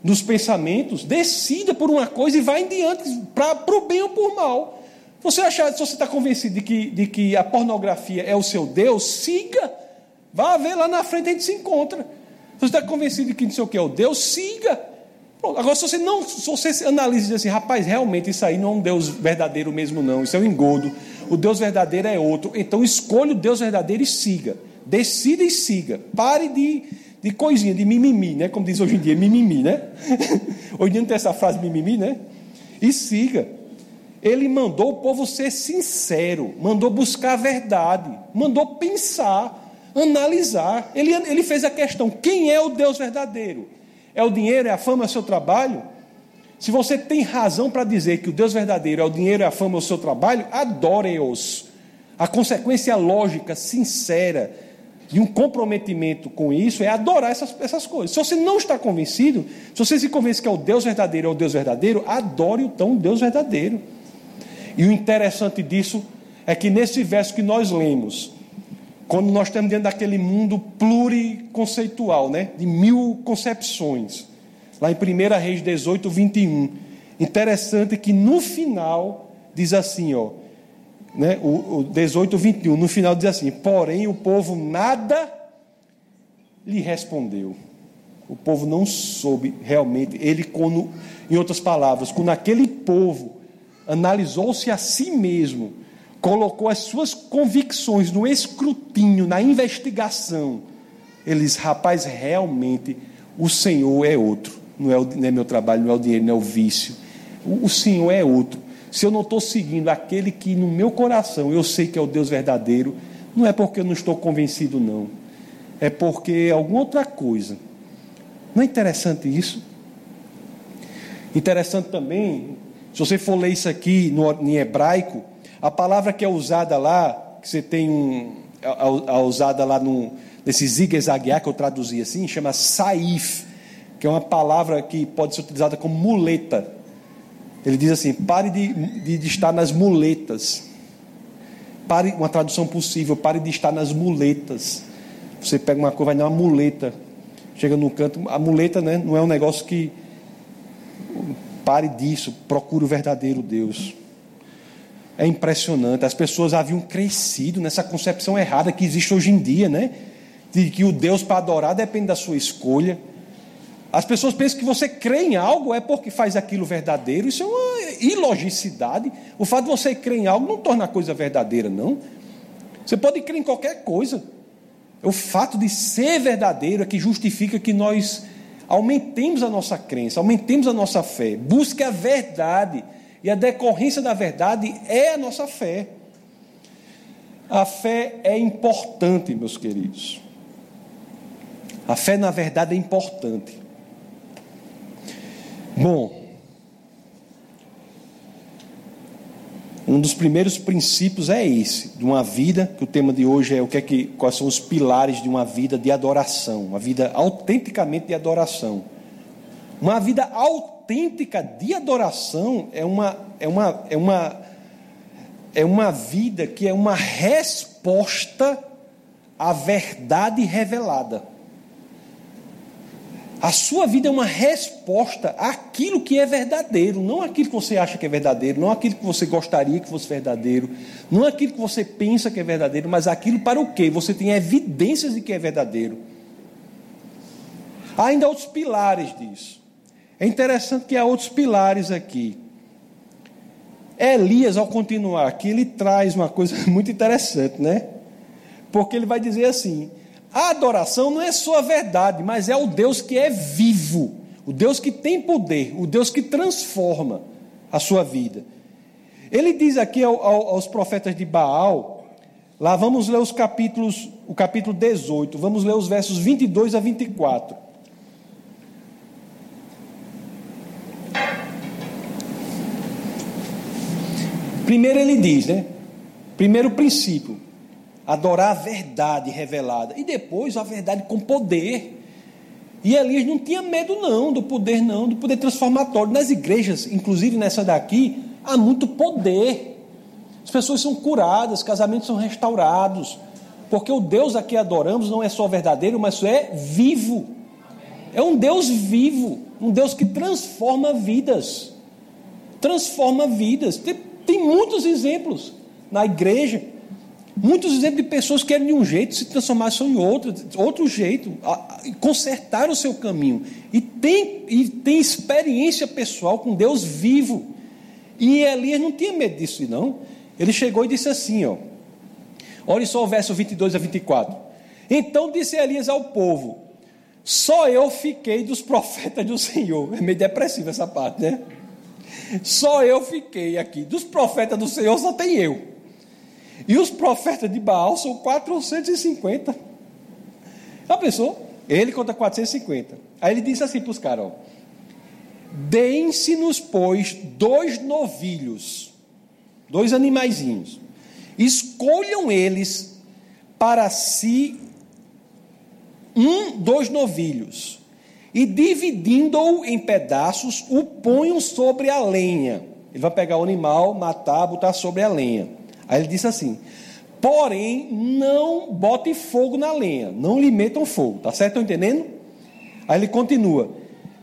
nos pensamentos, decida por uma coisa e vá em diante, para o bem ou por mal. Você achar, se você está convencido de que, de que a pornografia é o seu Deus, siga. Vá ver lá na frente a gente se encontra. Se você está convencido de que não sei o que é o Deus, siga. Agora, se você não, se você analisa e diz assim, rapaz, realmente isso aí não é um Deus verdadeiro mesmo, não, isso é um engodo. O Deus verdadeiro é outro. Então escolha o Deus verdadeiro e siga. Decida e siga. Pare de, de coisinha, de mimimi, né? Como diz hoje em dia, mimimi, né? [laughs] hoje em dia não tem essa frase mimimi, né? E siga. Ele mandou o povo ser sincero, mandou buscar a verdade, mandou pensar, analisar. Ele, ele fez a questão: quem é o Deus verdadeiro? É o dinheiro, é a fama, é o seu trabalho? Se você tem razão para dizer que o Deus verdadeiro é o dinheiro, é a fama, é o seu trabalho, adore-os. A consequência lógica, sincera, de um comprometimento com isso é adorar essas, essas coisas. Se você não está convencido, se você se convence que é o Deus verdadeiro, é o Deus verdadeiro, adore então o Deus verdadeiro. E o interessante disso é que nesse verso que nós lemos, quando nós estamos dentro daquele mundo pluriconceitual, né, de mil concepções, lá em 1 Reis 18, 21, interessante que no final diz assim, ó, né, o, o 18, 21, no final diz assim: porém o povo nada lhe respondeu. O povo não soube realmente, ele, quando, em outras palavras, quando aquele povo analisou-se a si mesmo, colocou as suas convicções no escrutínio, na investigação. Eles, rapaz, realmente o Senhor é outro. Não é, o, não é meu trabalho, não é o dinheiro, não é o vício. O, o Senhor é outro. Se eu não estou seguindo aquele que no meu coração eu sei que é o Deus verdadeiro, não é porque eu não estou convencido, não. É porque é alguma outra coisa. Não é interessante isso? Interessante também, se você for ler isso aqui no, em hebraico, a palavra que é usada lá, que você tem um, a, a usada lá no, nesse zigue-zaguear que eu traduzi assim, chama saif, que é uma palavra que pode ser utilizada como muleta. Ele diz assim: pare de, de, de estar nas muletas. Pare, uma tradução possível, pare de estar nas muletas. Você pega uma coisa, vai dar uma muleta. Chega no canto, a muleta né, não é um negócio que. Pare disso, procure o verdadeiro Deus. É impressionante. As pessoas haviam crescido nessa concepção errada que existe hoje em dia, né? De que o Deus para adorar depende da sua escolha. As pessoas pensam que você crê em algo é porque faz aquilo verdadeiro. Isso é uma ilogicidade. O fato de você crer em algo não torna a coisa verdadeira, não. Você pode crer em qualquer coisa. O fato de ser verdadeiro é que justifica que nós aumentemos a nossa crença, aumentemos a nossa fé. Busque a verdade. E a decorrência da verdade é a nossa fé. A fé é importante, meus queridos. A fé, na verdade, é importante. Bom, um dos primeiros princípios é esse, de uma vida, que o tema de hoje é o que é que, quais são os pilares de uma vida de adoração, uma vida autenticamente de adoração. Uma vida autêntica de adoração é uma, é uma, é uma, é uma vida que é uma resposta à verdade revelada. A sua vida é uma resposta àquilo que é verdadeiro, não aquilo que você acha que é verdadeiro, não aquilo que você gostaria que fosse verdadeiro, não aquilo que você pensa que é verdadeiro, mas aquilo para o que você tem evidências de que é verdadeiro. Há ainda outros pilares disso. É interessante que há outros pilares aqui. Elias, ao continuar aqui, ele traz uma coisa [laughs] muito interessante, né? Porque ele vai dizer assim: a adoração não é só a verdade, mas é o Deus que é vivo, o Deus que tem poder, o Deus que transforma a sua vida. Ele diz aqui aos profetas de Baal, lá vamos ler os capítulos, o capítulo 18, vamos ler os versos 22 a 24. Primeiro ele diz, né? Primeiro princípio, adorar a verdade revelada. E depois a verdade com poder. E Elias não tinha medo, não, do poder, não, do poder transformatório. Nas igrejas, inclusive nessa daqui, há muito poder. As pessoas são curadas, casamentos são restaurados. Porque o Deus a que adoramos não é só verdadeiro, mas é vivo. É um Deus vivo, um Deus que transforma vidas. Transforma vidas. Tem, tem muitos exemplos na igreja. Muitos exemplos de pessoas que eram de um jeito, se transformaram em outro, outro jeito, consertaram o seu caminho. E tem, e tem experiência pessoal com Deus vivo. E Elias não tinha medo disso, não. Ele chegou e disse assim: ó, olha só o verso 22 a 24. Então disse Elias ao povo: Só eu fiquei dos profetas do Senhor. É meio depressiva essa parte, né? Só eu fiquei aqui. Dos profetas do Senhor só tem eu. E os profetas de Baal são 450. Já pensou? Ele conta 450. Aí ele disse assim para os caras: Deem-se-nos, pois, dois novilhos, dois animaizinhos. Escolham eles para si um, dois novilhos, e dividindo-o em pedaços, o ponham sobre a lenha. Ele vai pegar o animal, matar, botar sobre a lenha. Aí ele disse assim: Porém, não bote fogo na lenha, não lhe metam fogo, tá certo? Estão entendendo? Aí ele continua: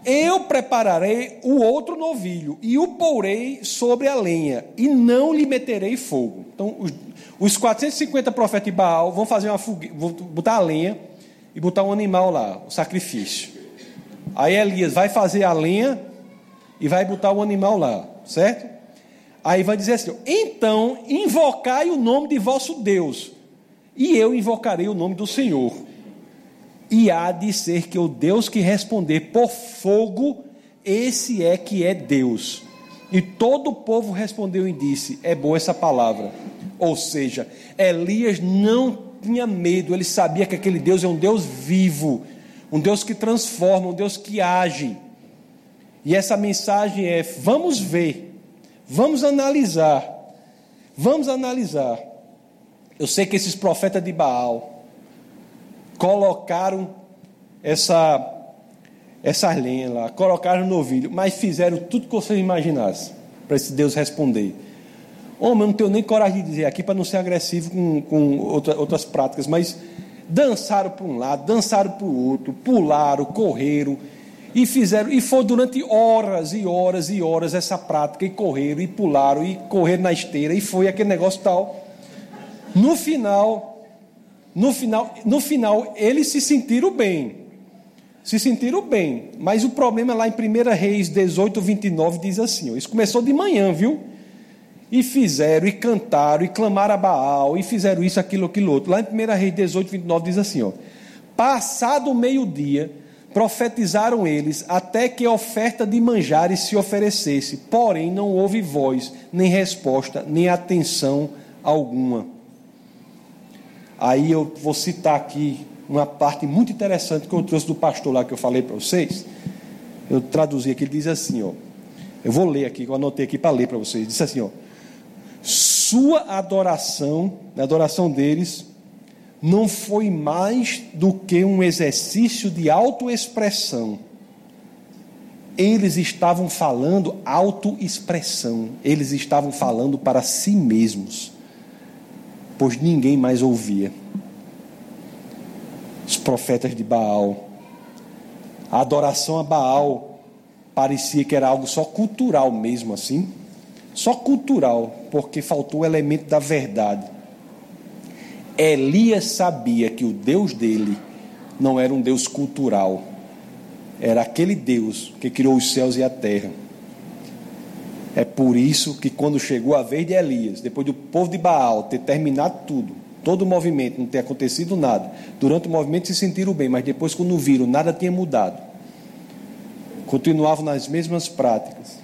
Eu prepararei o outro novilho e o porei sobre a lenha, e não lhe meterei fogo. Então, os, os 450 profetas de Baal vão fazer uma fogueira, vão botar a lenha e botar um animal lá, o sacrifício. Aí Elias vai fazer a lenha e vai botar o animal lá, certo? Aí vai dizer assim: então invocai o nome de vosso Deus, e eu invocarei o nome do Senhor. E há de ser que o Deus que responder por fogo, esse é que é Deus. E todo o povo respondeu e disse: É boa essa palavra. Ou seja, Elias não tinha medo, ele sabia que aquele Deus é um Deus vivo, um Deus que transforma, um Deus que age. E essa mensagem é: vamos ver Vamos analisar. Vamos analisar. Eu sei que esses profetas de Baal colocaram essa essa lenha lá, colocaram no novilho, mas fizeram tudo que vocês imaginassem para esse Deus responder. Homem, eu não tenho nem coragem de dizer aqui para não ser agressivo com, com outra, outras práticas, mas dançaram para um lado, dançaram para o outro, pularam, correram, e fizeram, e foi durante horas e horas e horas essa prática, e correram, e pularam, e correram na esteira, e foi aquele negócio tal. No final, no final, no final, eles se sentiram bem. Se sentiram bem. Mas o problema lá em 1 Reis 18, 29 diz assim: ó, isso começou de manhã, viu? E fizeram, e cantaram, e clamaram a Baal, e fizeram isso, aquilo, aquilo outro. Lá em 1 Reis 18, 29 diz assim: ó, passado o meio-dia Profetizaram eles até que a oferta de manjares se oferecesse, porém não houve voz, nem resposta, nem atenção alguma. Aí eu vou citar aqui uma parte muito interessante que eu trouxe do pastor lá que eu falei para vocês. Eu traduzi aqui, ele diz assim, ó. Eu vou ler aqui, eu anotei aqui para ler para vocês. Diz assim, ó. Sua adoração, a adoração deles, não foi mais do que um exercício de autoexpressão. eles estavam falando autoexpressão, eles estavam falando para si mesmos, pois ninguém mais ouvia. Os profetas de Baal, a adoração a Baal parecia que era algo só cultural mesmo assim, só cultural, porque faltou o elemento da verdade. Elias sabia que o Deus dele não era um Deus cultural, era aquele Deus que criou os céus e a terra. É por isso que quando chegou a vez de Elias, depois do povo de Baal ter terminado tudo, todo o movimento, não ter acontecido nada, durante o movimento se sentiram bem, mas depois quando viram, nada tinha mudado. Continuavam nas mesmas práticas.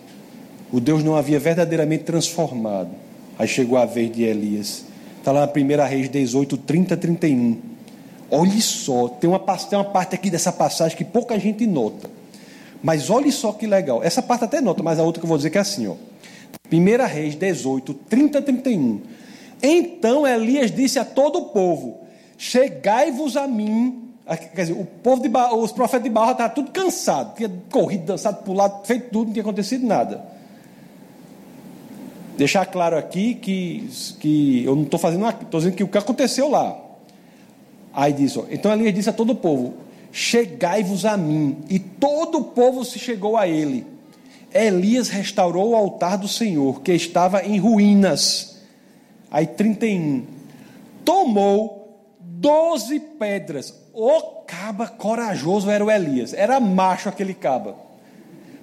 O Deus não havia verdadeiramente transformado. Aí chegou a vez de Elias. Está lá na primeira Reis 18, 30, 31. Olhe só, tem uma, tem uma parte aqui dessa passagem que pouca gente nota. Mas olhe só que legal. Essa parte até nota, mas a outra que eu vou dizer que é assim, ó. 1 Reis 18, 30 31. Então Elias disse a todo o povo: Chegai-vos a mim. Quer dizer, o povo de ba... os profetas de Barra estavam tudo cansado, tinha corrido, dançado, pulado, feito tudo, não tinha acontecido nada. Deixar claro aqui que, que eu não estou fazendo, estou dizendo que o que aconteceu lá. Aí diz, ó, então Elias disse a todo o povo: Chegai-vos a mim. E todo o povo se chegou a ele. Elias restaurou o altar do Senhor, que estava em ruínas. Aí 31. Tomou doze pedras. O caba corajoso era o Elias. Era macho aquele caba.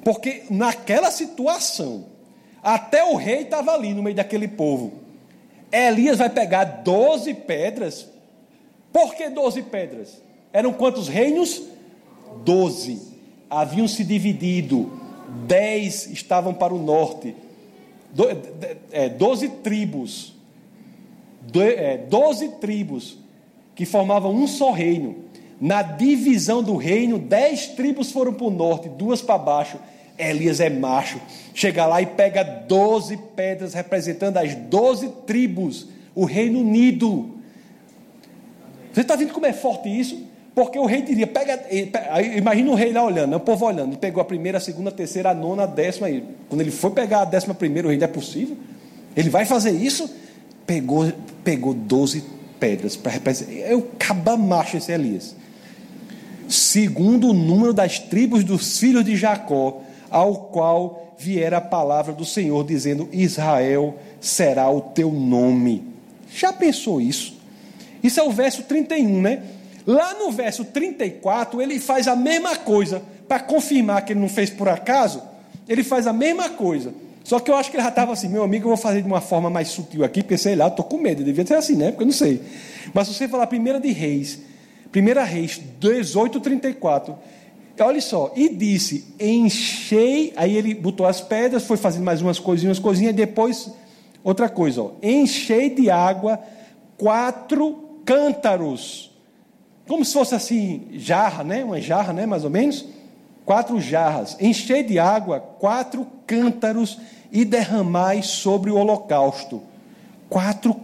Porque naquela situação, até o rei estava ali no meio daquele povo. Elias vai pegar doze pedras por que doze pedras? Eram quantos reinos? Doze. Haviam se dividido. Dez estavam para o norte. É, doze tribos. É, doze tribos que formavam um só reino. Na divisão do reino, dez tribos foram para o norte, duas para baixo. Elias é macho. Chega lá e pega doze pedras representando as doze tribos, o reino unido. Você está vendo como é forte isso? Porque o rei diria, pega, imagina o rei lá olhando, né? o povo olhando, ele pegou a primeira, a segunda, a terceira, a nona, a décima, e quando ele foi pegar a décima primeira, o rei não é possível? Ele vai fazer isso? Pegou, pegou 12 pedras para representar. É o cabamacho esse Elias. Segundo o número das tribos dos filhos de Jacó, ao qual viera a palavra do Senhor, dizendo: Israel será o teu nome. Já pensou isso? Isso é o verso 31, né? Lá no verso 34, ele faz a mesma coisa, para confirmar que ele não fez por acaso, ele faz a mesma coisa. Só que eu acho que ele já estava assim, meu amigo, eu vou fazer de uma forma mais sutil aqui, porque sei lá, estou com medo, devia ser assim, né? Porque eu não sei. Mas se você falar primeira de Reis, primeira Reis 18, 34, olha só, e disse: enchei, aí ele botou as pedras, foi fazendo mais umas coisinhas, coisinhas, e depois, outra coisa, ó, enchei de água quatro cântaros, como se fosse assim, jarra, né? Uma jarra, né? Mais ou menos. Quatro jarras, enchei de água quatro cântaros e derramai sobre o holocausto. Quatro,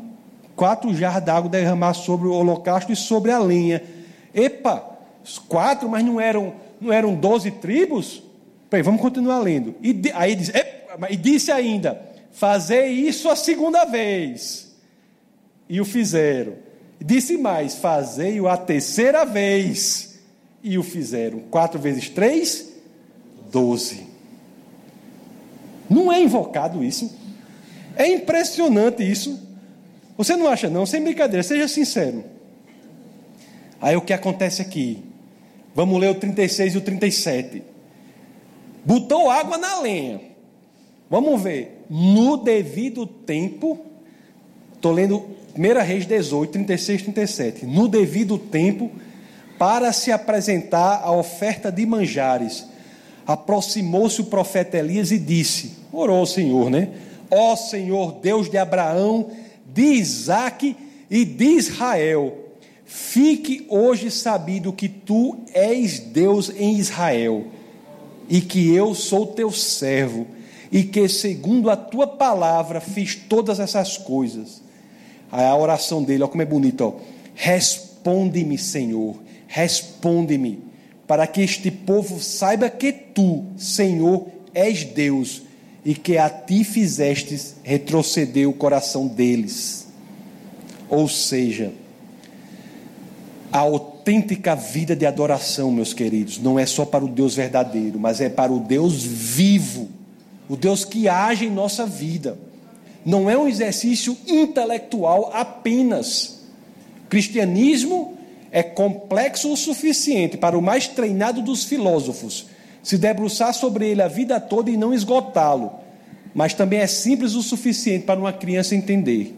quatro jarras de água derramar sobre o holocausto e sobre a lenha. Epa, quatro, mas não eram, não eram doze tribos? Vamos continuar lendo. E, aí diz, e disse ainda: Fazei isso a segunda vez. E o fizeram. Disse mais: Fazei-o a terceira vez. E o fizeram. Quatro vezes três, doze. Não é invocado isso? É impressionante isso. Você não acha, não? Sem brincadeira, seja sincero. Aí o que acontece aqui? Vamos ler o 36 e o 37. Botou água na lenha. Vamos ver. No devido tempo, estou lendo 1 Reis 18, 36, 37. No devido tempo, para se apresentar a oferta de manjares, aproximou-se o profeta Elias e disse: Orou ao Senhor, né? Ó Senhor, Deus de Abraão, de Isaac e de Israel, fique hoje sabido que tu és Deus em Israel e que eu sou teu servo e que, segundo a tua palavra, fiz todas essas coisas. A oração dele, olha como é bonito, Responde-me, Senhor, responde-me, para que este povo saiba que tu, Senhor, és Deus e que a ti fizestes retroceder o coração deles. Ou seja, a autêntica vida de adoração, meus queridos, não é só para o Deus verdadeiro, mas é para o Deus vivo, o Deus que age em nossa vida. Não é um exercício intelectual apenas. Cristianismo é complexo o suficiente para o mais treinado dos filósofos se debruçar sobre ele a vida toda e não esgotá-lo, mas também é simples o suficiente para uma criança entender.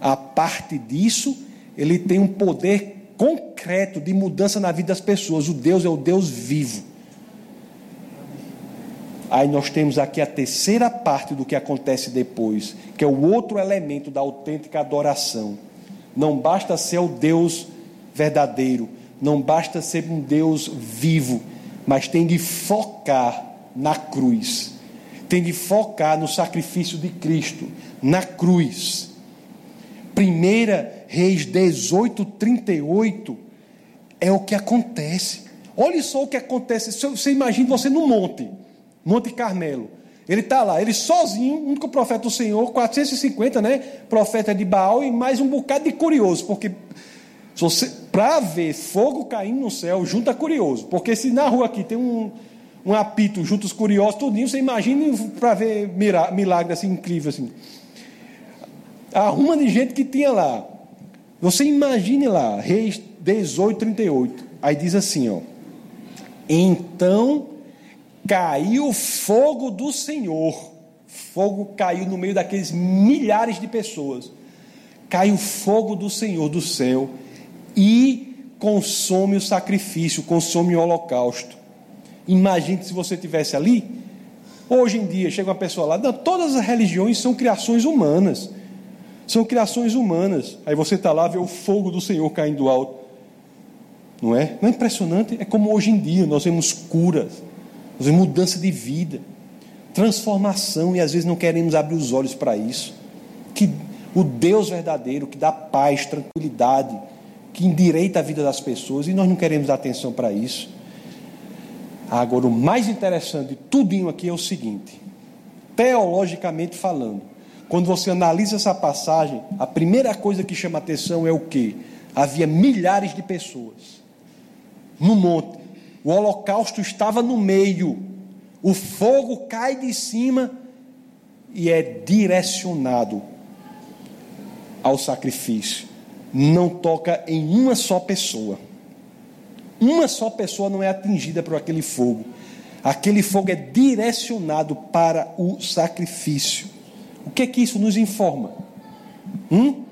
A parte disso, ele tem um poder concreto de mudança na vida das pessoas. O Deus é o Deus vivo. Aí nós temos aqui a terceira parte do que acontece depois, que é o outro elemento da autêntica adoração. Não basta ser o Deus verdadeiro, não basta ser um Deus vivo, mas tem de focar na cruz, tem de focar no sacrifício de Cristo, na cruz. Primeira Reis 18, 38 é o que acontece. Olha só o que acontece. Você imagina você no monte, Monte Carmelo. Ele está lá, ele sozinho, único profeta do Senhor, 450, né? Profeta de Baal e mais um bocado de curioso, porque para ver fogo caindo no céu, junta curioso. Porque se na rua aqui tem um, um apito junto os curiosos, tudinho, você imagina para ver milagre assim incrível assim. Arruma de gente que tinha lá. Você imagine lá, Reis 18, 38. Aí diz assim, ó. Então caiu fogo do Senhor. Fogo caiu no meio daqueles milhares de pessoas. Caiu fogo do Senhor do céu e consome o sacrifício, consome o holocausto. Imagine se você tivesse ali. Hoje em dia chega uma pessoa lá, não, todas as religiões são criações humanas. São criações humanas. Aí você está lá, vê o fogo do Senhor caindo do alto. Não é? Não é impressionante? É como hoje em dia nós vemos curas, nós vemos mudança de vida, transformação e às vezes não queremos abrir os olhos para isso. Que o Deus verdadeiro que dá paz, tranquilidade, que endireita a vida das pessoas e nós não queremos dar atenção para isso. Agora, o mais interessante de tudinho aqui é o seguinte: teologicamente falando, quando você analisa essa passagem, a primeira coisa que chama atenção é o que? Havia milhares de pessoas no monte, o holocausto estava no meio, o fogo cai de cima e é direcionado ao sacrifício não toca em uma só pessoa. Uma só pessoa não é atingida por aquele fogo. Aquele fogo é direcionado para o sacrifício. O que é que isso nos informa? Hum?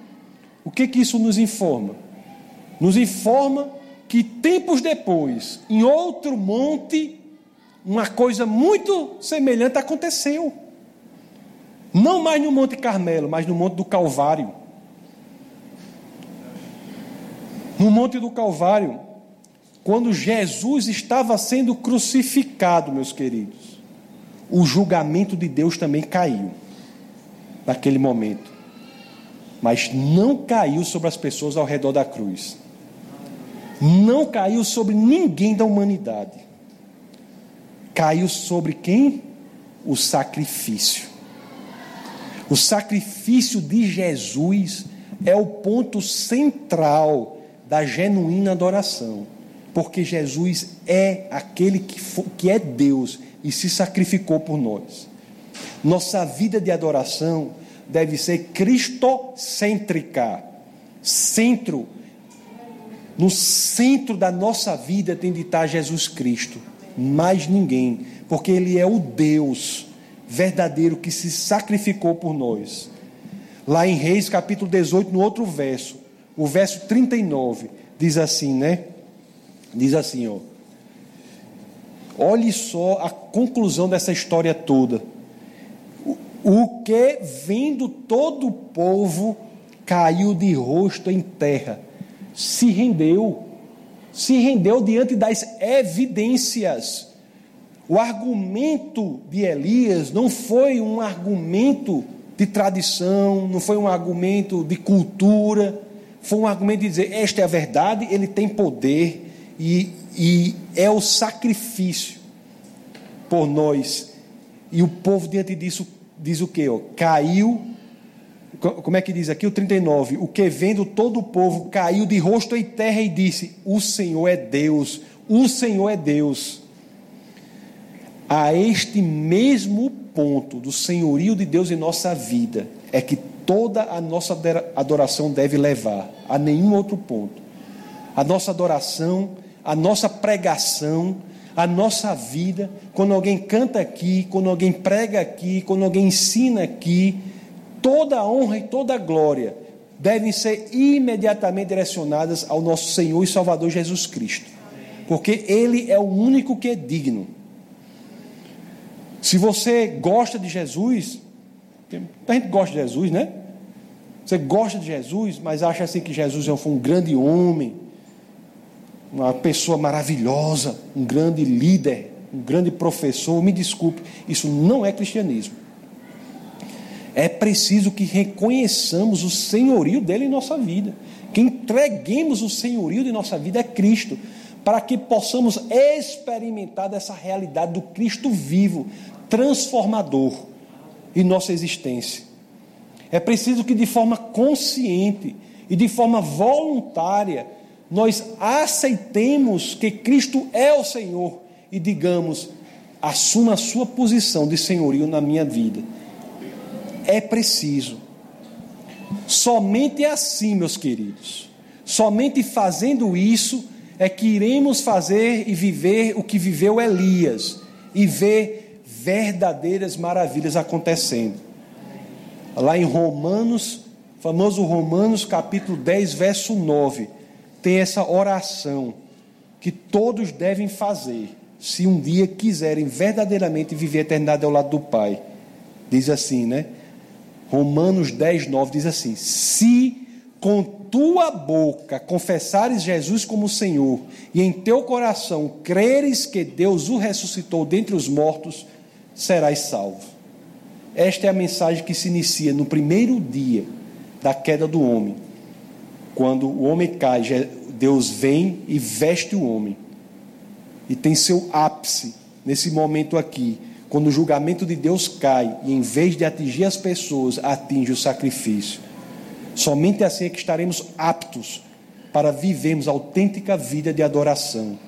O que é que isso nos informa? Nos informa que tempos depois, em outro monte, uma coisa muito semelhante aconteceu. Não mais no Monte Carmelo, mas no Monte do Calvário. No Monte do Calvário, quando Jesus estava sendo crucificado, meus queridos, o julgamento de Deus também caiu naquele momento. Mas não caiu sobre as pessoas ao redor da cruz. Não caiu sobre ninguém da humanidade. Caiu sobre quem? O sacrifício. O sacrifício de Jesus é o ponto central da genuína adoração, porque Jesus é aquele que, que é Deus e se sacrificou por nós. Nossa vida de adoração deve ser cristocêntrica. Centro, no centro da nossa vida tem de estar Jesus Cristo, mais ninguém, porque Ele é o Deus verdadeiro que se sacrificou por nós. Lá em Reis capítulo 18, no outro verso, o verso 39 diz assim, né? Diz assim, ó. Olhe só a conclusão dessa história toda. O que vendo todo o povo caiu de rosto em terra, se rendeu, se rendeu diante das evidências. O argumento de Elias não foi um argumento de tradição, não foi um argumento de cultura, foi um argumento de dizer: esta é a verdade, ele tem poder e, e é o sacrifício por nós. E o povo diante disso diz o que? Caiu. Como é que diz aqui o 39? O que vendo todo o povo caiu de rosto em terra e disse: O Senhor é Deus, o Senhor é Deus. A este mesmo ponto do senhorio de Deus em nossa vida é que toda a nossa adoração deve levar, a nenhum outro ponto. A nossa adoração, a nossa pregação, a nossa vida, quando alguém canta aqui, quando alguém prega aqui, quando alguém ensina aqui, toda a honra e toda a glória devem ser imediatamente direcionadas ao nosso Senhor e Salvador Jesus Cristo, porque Ele é o único que é digno. Se você gosta de Jesus, a gente gosta de Jesus, né? Você gosta de Jesus, mas acha assim que Jesus foi um grande homem, uma pessoa maravilhosa, um grande líder, um grande professor, me desculpe, isso não é cristianismo. É preciso que reconheçamos o senhorio dele em nossa vida, que entreguemos o senhorio de nossa vida a Cristo, para que possamos experimentar dessa realidade do Cristo vivo, transformador em nossa existência. É preciso que de forma consciente e de forma voluntária nós aceitemos que Cristo é o Senhor e digamos: assuma a sua posição de senhorio na minha vida. É preciso. Somente assim, meus queridos, somente fazendo isso é que iremos fazer e viver o que viveu Elias e ver verdadeiras maravilhas acontecendo. Lá em Romanos, famoso Romanos capítulo 10, verso 9 tem essa oração que todos devem fazer se um dia quiserem verdadeiramente viver a eternidade ao lado do Pai. Diz assim, né? Romanos 10, 9 diz assim: Se com tua boca confessares Jesus como Senhor e em teu coração creres que Deus o ressuscitou dentre os mortos, serás salvo. Esta é a mensagem que se inicia no primeiro dia da queda do homem. Quando o homem cai, Deus vem e veste o homem. E tem seu ápice nesse momento aqui, quando o julgamento de Deus cai e em vez de atingir as pessoas, atinge o sacrifício. Somente assim é que estaremos aptos para vivermos a autêntica vida de adoração.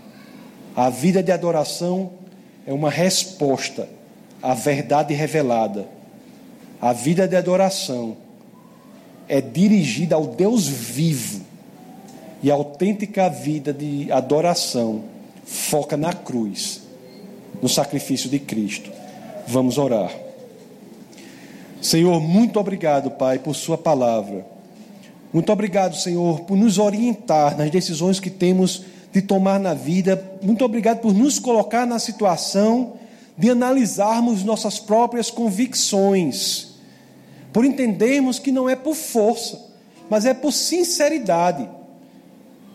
A vida de adoração é uma resposta à verdade revelada. A vida de adoração é dirigida ao Deus vivo. E a autêntica vida de adoração foca na cruz, no sacrifício de Cristo. Vamos orar. Senhor, muito obrigado, Pai, por Sua palavra. Muito obrigado, Senhor, por nos orientar nas decisões que temos de tomar na vida. Muito obrigado por nos colocar na situação de analisarmos nossas próprias convicções por entendermos que não é por força, mas é por sinceridade.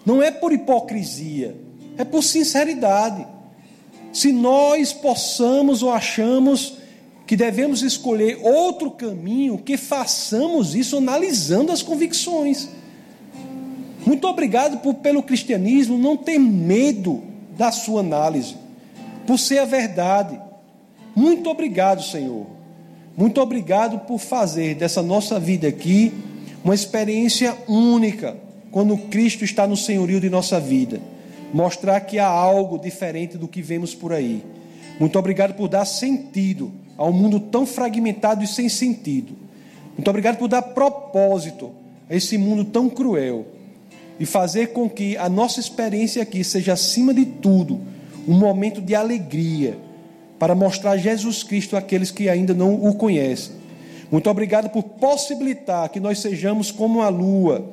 Não é por hipocrisia, é por sinceridade. Se nós possamos ou achamos que devemos escolher outro caminho, que façamos isso analisando as convicções. Muito obrigado por, pelo cristianismo não ter medo da sua análise, por ser a verdade. Muito obrigado, Senhor. Muito obrigado por fazer dessa nossa vida aqui uma experiência única quando Cristo está no senhorio de nossa vida. Mostrar que há algo diferente do que vemos por aí. Muito obrigado por dar sentido a um mundo tão fragmentado e sem sentido. Muito obrigado por dar propósito a esse mundo tão cruel e fazer com que a nossa experiência aqui seja, acima de tudo, um momento de alegria para mostrar Jesus Cristo àqueles que ainda não o conhecem. Muito obrigado por possibilitar que nós sejamos como a lua,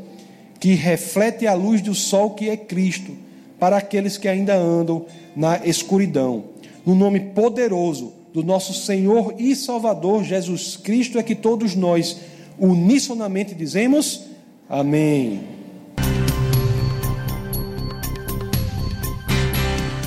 que reflete a luz do sol que é Cristo, para aqueles que ainda andam na escuridão. No nome poderoso do nosso Senhor e Salvador Jesus Cristo é que todos nós unissonamente dizemos: Amém.